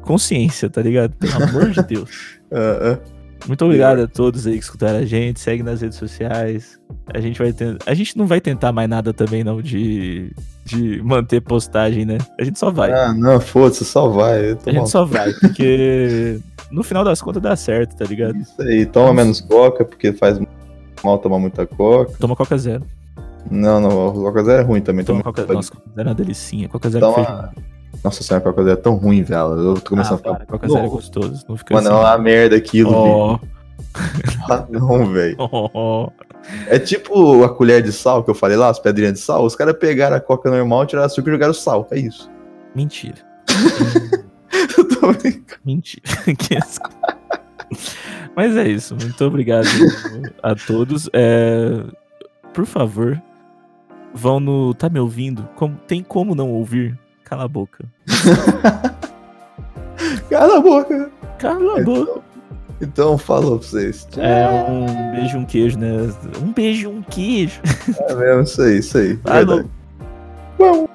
consciência, tá ligado? Pelo amor de Deus. Ah, ah. Muito obrigado a todos aí que escutaram a gente. Segue nas redes sociais. A gente vai. A gente não vai tentar mais nada também, não, de, de manter postagem, né? A gente só vai. Ah, não, foda-se, só vai. A gente só vai, porque no final das contas dá certo, tá ligado? Isso aí, toma menos coca, porque faz mal tomar muita coca. Toma Coca Zero. Não, não, a Coca Zero é ruim também. Toma Coca Nossa, Coca Zero é uma delicinha. Coca Zero feijão. Nossa senhora, Coca Zero é tão ruim, velho. Eu tô começando Ah, a ficar. para, Coca Zero é gostoso. Não fica Mano, é assim. uma merda aquilo, bicho. Ah, não, velho. ó. É tipo a colher de sal que eu falei lá, as pedrinhas de sal. Os caras pegaram a coca normal, tiraram açúcar e jogaram sal. É isso. Mentira. Eu tô brincando. Mentira. Mas é isso. Muito obrigado a todos. É, Por favor, vão no. Tá me ouvindo? Como... Tem como não ouvir? Cala a boca. Cala a boca. Cala a boca. Então, então falou pra vocês. É um beijo, um queijo, né? Um beijo, um queijo. É mesmo, isso aí, isso aí. Falou. Verdade.